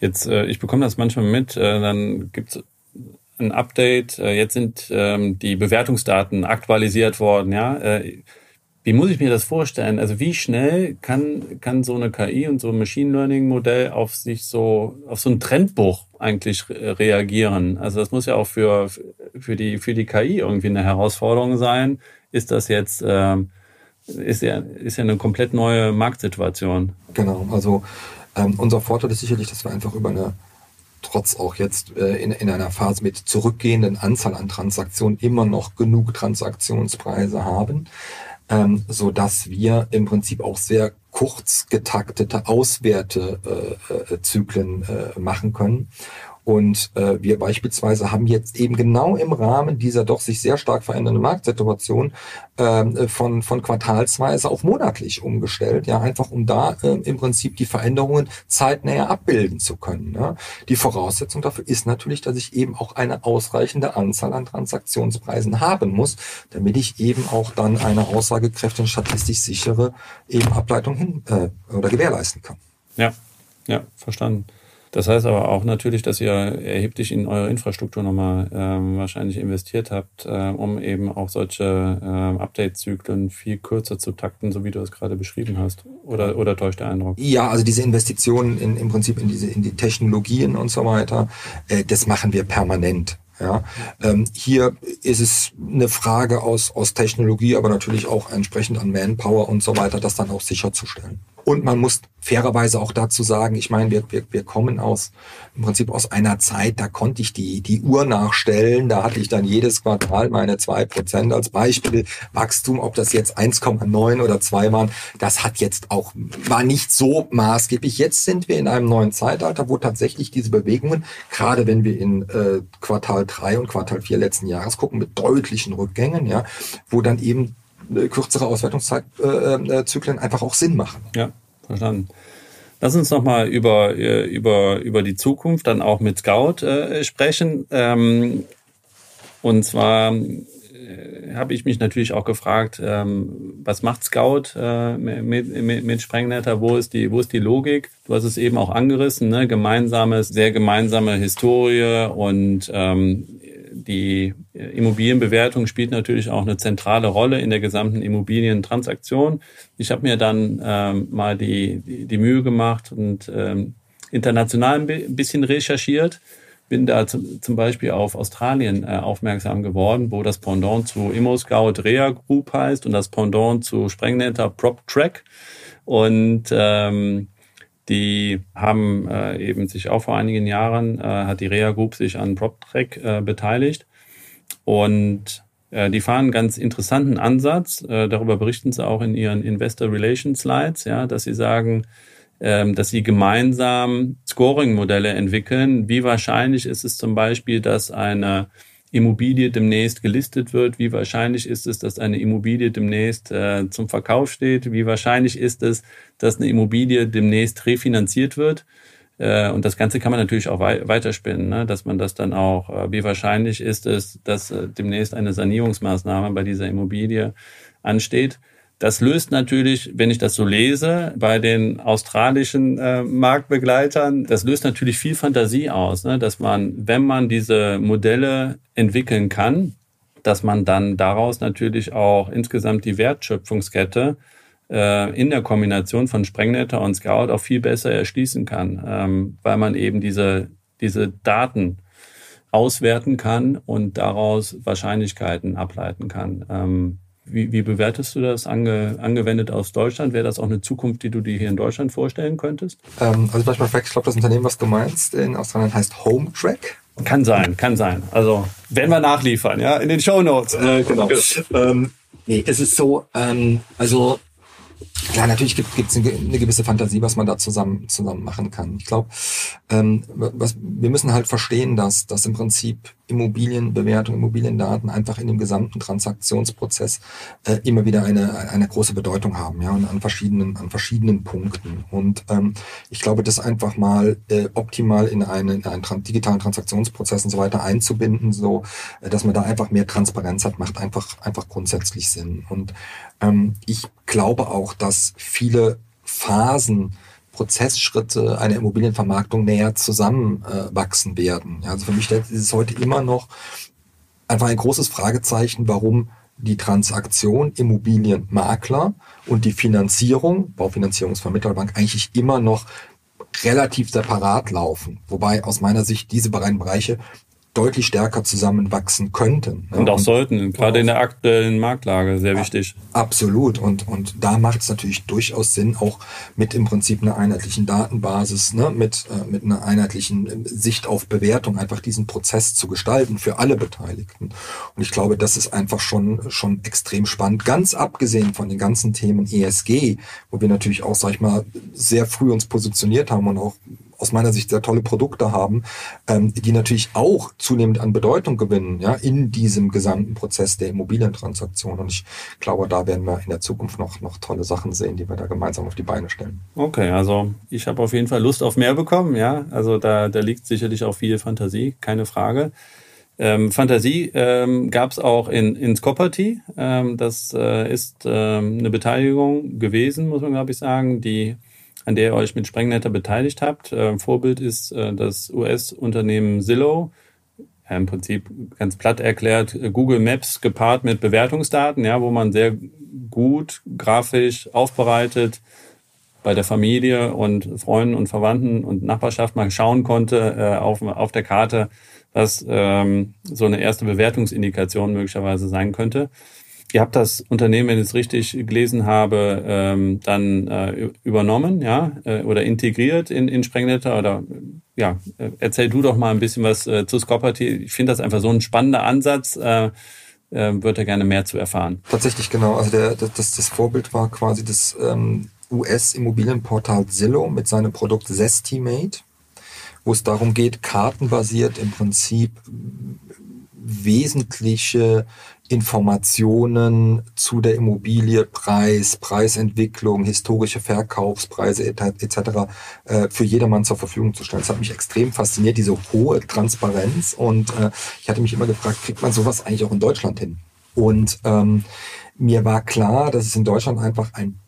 Jetzt, äh, ich bekomme das manchmal mit, äh, dann gibt's ein Update. Äh, jetzt sind ähm, die Bewertungsdaten aktualisiert worden. Ja, äh, wie muss ich mir das vorstellen? Also wie schnell kann kann so eine KI und so ein Machine Learning Modell auf sich so auf so einen Trendbuch eigentlich reagieren? Also das muss ja auch für für die für die KI irgendwie eine Herausforderung sein. Ist das jetzt ähm, ist ja ist ja eine komplett neue Marktsituation. Genau. Also ähm, unser Vorteil ist sicherlich, dass wir einfach über eine trotz auch jetzt äh, in, in einer Phase mit zurückgehenden Anzahl an Transaktionen immer noch genug Transaktionspreise haben, ähm, so dass wir im Prinzip auch sehr kurz getaktete Auswertezyklen äh, äh, machen können und äh, wir beispielsweise haben jetzt eben genau im Rahmen dieser doch sich sehr stark verändernden Marktsituation äh, von, von quartalsweise auf monatlich umgestellt, ja, einfach um da äh, im Prinzip die Veränderungen zeitnäher abbilden zu können. Ja. Die Voraussetzung dafür ist natürlich, dass ich eben auch eine ausreichende Anzahl an Transaktionspreisen haben muss, damit ich eben auch dann eine aussagekräftige und statistisch sichere eben Ableitung hin äh, oder gewährleisten kann. Ja, ja, verstanden. Das heißt aber auch natürlich, dass ihr erheblich in eure Infrastruktur nochmal ähm, wahrscheinlich investiert habt, äh, um eben auch solche äh, Update-Zyklen viel kürzer zu takten, so wie du es gerade beschrieben hast. Oder, oder täuscht der Eindruck? Ja, also diese Investitionen in, im Prinzip in diese in die Technologien und so weiter, äh, das machen wir permanent. Ja, ähm, hier ist es eine Frage aus, aus Technologie, aber natürlich auch entsprechend an Manpower und so weiter, das dann auch sicherzustellen. Und man muss fairerweise auch dazu sagen, ich meine, wir, wir, wir kommen aus im Prinzip aus einer Zeit, da konnte ich die, die Uhr nachstellen, da hatte ich dann jedes Quartal meine zwei Prozent als Beispiel. Wachstum, ob das jetzt 1,9 oder 2 waren, das hat jetzt auch, war nicht so maßgeblich. Jetzt sind wir in einem neuen Zeitalter, wo tatsächlich diese Bewegungen, gerade wenn wir in äh, Quartal 3 und Quartal 4 letzten Jahres gucken, mit deutlichen Rückgängen, ja, wo dann eben kürzere Auswertungszyklen einfach auch Sinn machen. Ja, verstanden. Lass uns nochmal über, äh, über, über die Zukunft dann auch mit Scout äh, sprechen. Ähm, und zwar äh, habe ich mich natürlich auch gefragt, ähm, was macht Scout äh, mit, mit, mit Sprengnetter? Wo ist, die, wo ist die Logik? Du hast es eben auch angerissen, ne? gemeinsames, sehr gemeinsame Historie und ähm, die Immobilienbewertung spielt natürlich auch eine zentrale Rolle in der gesamten Immobilientransaktion. Ich habe mir dann ähm, mal die, die, die, Mühe gemacht und ähm, international ein bisschen recherchiert. Bin da zum, zum Beispiel auf Australien äh, aufmerksam geworden, wo das Pendant zu ImmoScout Rea Group heißt und das Pendant zu Sprengnetter PropTrack. Und ähm, die haben äh, eben sich auch vor einigen Jahren, äh, hat die Rea Group sich an PropTrack äh, beteiligt. Und äh, die fahren einen ganz interessanten Ansatz. Äh, darüber berichten sie auch in ihren Investor Relations Slides, ja, dass sie sagen, ähm, dass sie gemeinsam Scoring-Modelle entwickeln. Wie wahrscheinlich ist es zum Beispiel, dass eine Immobilie demnächst gelistet wird? Wie wahrscheinlich ist es, dass eine Immobilie demnächst äh, zum Verkauf steht? Wie wahrscheinlich ist es, dass eine Immobilie demnächst refinanziert wird? Äh, und das Ganze kann man natürlich auch wei weiterspinnen, ne? dass man das dann auch, äh, wie wahrscheinlich ist es, dass äh, demnächst eine Sanierungsmaßnahme bei dieser Immobilie ansteht. Das löst natürlich, wenn ich das so lese, bei den australischen äh, Marktbegleitern, das löst natürlich viel Fantasie aus, ne? dass man, wenn man diese Modelle entwickeln kann, dass man dann daraus natürlich auch insgesamt die Wertschöpfungskette äh, in der Kombination von Sprengnetter und Scout auch viel besser erschließen kann, ähm, weil man eben diese, diese Daten auswerten kann und daraus Wahrscheinlichkeiten ableiten kann. Ähm, wie, wie bewertest du das ange, angewendet aus Deutschland? Wäre das auch eine Zukunft, die du dir hier in Deutschland vorstellen könntest? Ähm, also vielleicht mal ich glaube, das Unternehmen, was du meinst, in Australien heißt HomeTrack. Kann sein, kann sein. Also werden wir nachliefern, ja, in den Show Notes. Äh, genau. ähm, nee, es ist so, ähm, also Klar, natürlich gibt es eine, gewisse Fantasie, was man da zusammen, zusammen machen kann. Ich glaube, ähm, wir müssen halt verstehen, dass, dass im Prinzip Immobilienbewertung, Immobiliendaten einfach in dem gesamten Transaktionsprozess äh, immer wieder eine, eine große Bedeutung haben, ja, und an verschiedenen, an verschiedenen Punkten. Und ähm, ich glaube, das einfach mal äh, optimal in, eine, in einen tran digitalen Transaktionsprozess und so weiter einzubinden, so äh, dass man da einfach mehr Transparenz hat, macht einfach, einfach grundsätzlich Sinn. Und ich glaube auch, dass viele Phasen Prozessschritte einer Immobilienvermarktung näher zusammenwachsen werden. Also für mich ist es heute immer noch einfach ein großes Fragezeichen, warum die Transaktion Immobilienmakler und die Finanzierung, Baufinanzierungsvermittlerbank, eigentlich immer noch relativ separat laufen. Wobei aus meiner Sicht diese beiden Bereiche deutlich stärker zusammenwachsen könnten. Ne? Und auch sollten, gerade in der aktuellen Marktlage, sehr wichtig. Absolut. Und, und da macht es natürlich durchaus Sinn, auch mit im Prinzip einer einheitlichen Datenbasis, ne, mit, äh, mit einer einheitlichen äh, Sicht auf Bewertung einfach diesen Prozess zu gestalten für alle Beteiligten. Und ich glaube, das ist einfach schon, schon extrem spannend. Ganz abgesehen von den ganzen Themen ESG, wo wir natürlich auch, sag ich mal, sehr früh uns positioniert haben und auch aus meiner Sicht sehr tolle Produkte haben, ähm, die natürlich auch zunehmend an Bedeutung gewinnen, ja, in diesem gesamten Prozess der Immobilientransaktion. Und ich glaube, da werden wir in der Zukunft noch, noch tolle Sachen sehen, die wir da gemeinsam auf die Beine stellen. Okay, also ich habe auf jeden Fall Lust auf mehr bekommen, ja. Also da, da liegt sicherlich auch viel Fantasie, keine Frage. Ähm, Fantasie ähm, gab es auch in, in Scopperty. Ähm, das äh, ist ähm, eine Beteiligung gewesen, muss man glaube ich sagen, die an der ihr euch mit Sprengnetter beteiligt habt. Äh, Vorbild ist äh, das US-Unternehmen Zillow. Ja, Im Prinzip ganz platt erklärt, äh, Google Maps gepaart mit Bewertungsdaten, ja, wo man sehr gut grafisch aufbereitet bei der Familie und Freunden und Verwandten und Nachbarschaft mal schauen konnte äh, auf, auf der Karte, was ähm, so eine erste Bewertungsindikation möglicherweise sein könnte. Ihr habt das Unternehmen, wenn ich es richtig gelesen habe, ähm, dann äh, übernommen, ja, äh, oder integriert in, in Sprengnetter oder ja, äh, erzähl du doch mal ein bisschen was äh, zu Scopperty. Ich finde das einfach so ein spannender Ansatz. Äh, äh, würde gerne mehr zu erfahren. Tatsächlich genau. Also der, das, das Vorbild war quasi das ähm, US-Immobilienportal Zillow mit seinem Produkt Zestimate, wo es darum geht, kartenbasiert im Prinzip wesentliche Informationen zu der Immobilie, Preis, Preisentwicklung, historische Verkaufspreise etc. Äh, für jedermann zur Verfügung zu stellen. Das hat mich extrem fasziniert, diese hohe Transparenz. Und äh, ich hatte mich immer gefragt, kriegt man sowas eigentlich auch in Deutschland hin? Und ähm, mir war klar, dass es in Deutschland einfach ein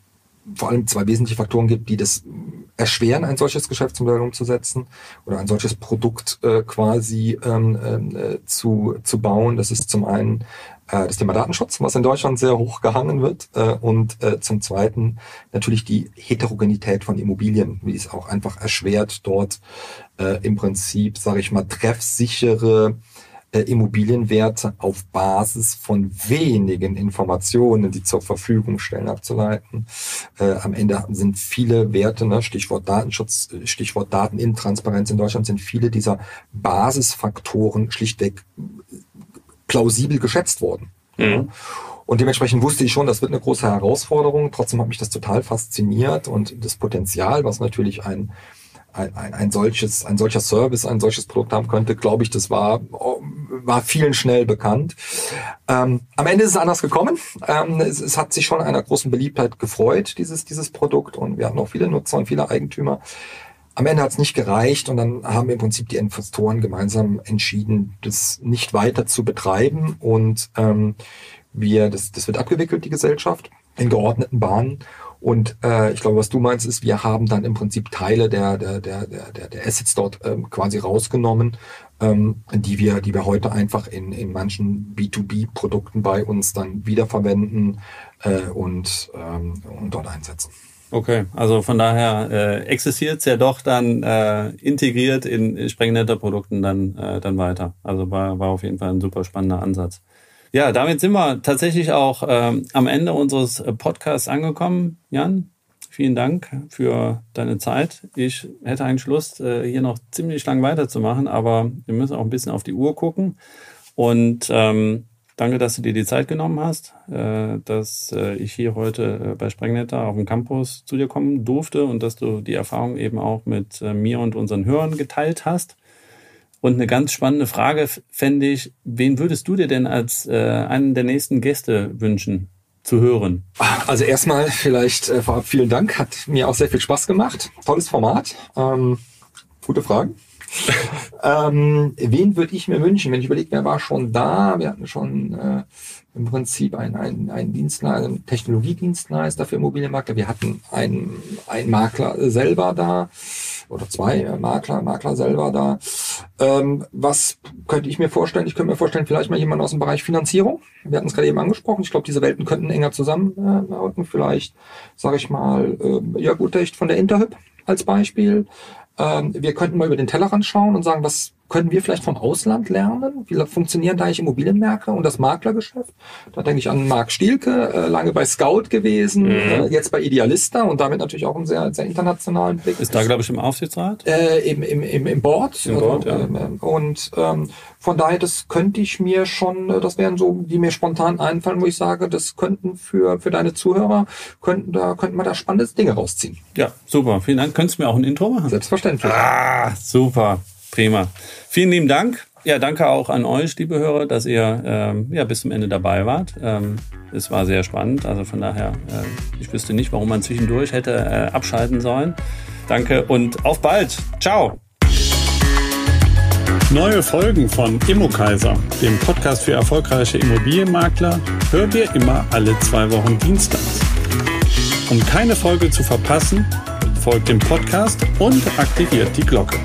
vor allem zwei wesentliche Faktoren gibt, die das erschweren, ein solches Geschäftsmodell umzusetzen oder ein solches Produkt äh, quasi ähm, äh, zu, zu bauen. Das ist zum einen äh, das Thema Datenschutz, was in Deutschland sehr hoch gehangen wird, äh, und äh, zum zweiten natürlich die Heterogenität von Immobilien, wie es auch einfach erschwert, dort äh, im Prinzip, sage ich mal, treffsichere äh, Immobilienwerte auf Basis von wenigen Informationen, die zur Verfügung stellen, abzuleiten. Äh, am Ende sind viele Werte, ne, Stichwort Datenschutz, äh, Stichwort Datenintransparenz in Deutschland, sind viele dieser Basisfaktoren schlichtweg plausibel geschätzt worden. Mhm. Und dementsprechend wusste ich schon, das wird eine große Herausforderung. Trotzdem hat mich das total fasziniert und das Potenzial, was natürlich ein ein, ein, ein solches, ein solcher Service, ein solches Produkt haben könnte, glaube ich, das war, war vielen schnell bekannt. Ähm, am Ende ist es anders gekommen. Ähm, es, es, hat sich schon einer großen Beliebtheit gefreut, dieses, dieses Produkt. Und wir hatten auch viele Nutzer und viele Eigentümer. Am Ende hat es nicht gereicht und dann haben im Prinzip die Investoren gemeinsam entschieden, das nicht weiter zu betreiben. Und ähm, wir, das, das wird abgewickelt, die Gesellschaft, in geordneten Bahnen. Und äh, ich glaube, was du meinst, ist, wir haben dann im Prinzip Teile der, der, der, der, der Assets dort ähm, quasi rausgenommen, ähm, die wir, die wir heute einfach in, in manchen B2B-Produkten bei uns dann wiederverwenden äh, und, ähm, und dort einsetzen. Okay, also von daher äh, existiert es ja doch dann äh, integriert in Sprengnetter-Produkten dann, äh, dann weiter. Also war, war auf jeden Fall ein super spannender Ansatz. Ja, damit sind wir tatsächlich auch ähm, am Ende unseres äh, Podcasts angekommen. Jan, vielen Dank für deine Zeit. Ich hätte eigentlich Lust, äh, hier noch ziemlich lang weiterzumachen, aber wir müssen auch ein bisschen auf die Uhr gucken. Und ähm, danke, dass du dir die Zeit genommen hast, äh, dass äh, ich hier heute äh, bei Sprengnetter auf dem Campus zu dir kommen durfte und dass du die Erfahrung eben auch mit äh, mir und unseren Hörern geteilt hast. Und eine ganz spannende Frage fände ich, wen würdest du dir denn als äh, einen der nächsten Gäste wünschen zu hören? Also erstmal vielleicht äh, vorab vielen Dank, hat mir auch sehr viel Spaß gemacht. Tolles Format. Ähm, gute Fragen. ähm, wen würde ich mir wünschen? Wenn ich überlege, wer war schon da? Wir hatten schon äh, im Prinzip einen, einen, einen Dienstleister, einen Technologiedienstleister für Immobilienmakler. Wir hatten einen, einen Makler selber da oder zwei äh, Makler, Makler selber da. Ähm, was könnte ich mir vorstellen? Ich könnte mir vorstellen, vielleicht mal jemand aus dem Bereich Finanzierung. Wir hatten es gerade eben angesprochen. Ich glaube, diese Welten könnten enger zusammenrücken. Äh, vielleicht, sage ich mal, äh, ja gut, echt von der Interhyp als Beispiel. Ähm, wir könnten mal über den Tellerrand schauen und sagen, was können wir vielleicht vom Ausland lernen? Wie funktionieren da eigentlich Immobilienmärkte und das Maklergeschäft? Da denke ich an Marc Stielke, äh, lange bei Scout gewesen, mhm. äh, jetzt bei Idealista und damit natürlich auch einen sehr, sehr internationalen Blick. Ist da, glaube ich, im Aufsichtsrat? Äh, im, im, im, Im Board. Im Board ja. Ähm, und ähm, von daher, das könnte ich mir schon, äh, das wären so, die mir spontan einfallen, wo ich sage, das könnten für, für deine Zuhörer, könnten da, könnten wir da spannende Dinge rausziehen. Ja, super. Vielen Dank. Könntest du mir auch ein Intro machen? Selbstverständlich. Ah, super. Prima. Vielen lieben Dank. Ja, danke auch an euch, liebe Hörer, dass ihr ähm, ja, bis zum Ende dabei wart. Ähm, es war sehr spannend. Also von daher, äh, ich wüsste nicht, warum man zwischendurch hätte äh, abschalten sollen. Danke und auf bald. Ciao. Neue Folgen von Immokaiser, dem Podcast für erfolgreiche Immobilienmakler, hört ihr immer alle zwei Wochen Dienstags. Um keine Folge zu verpassen, folgt dem Podcast und aktiviert die Glocke.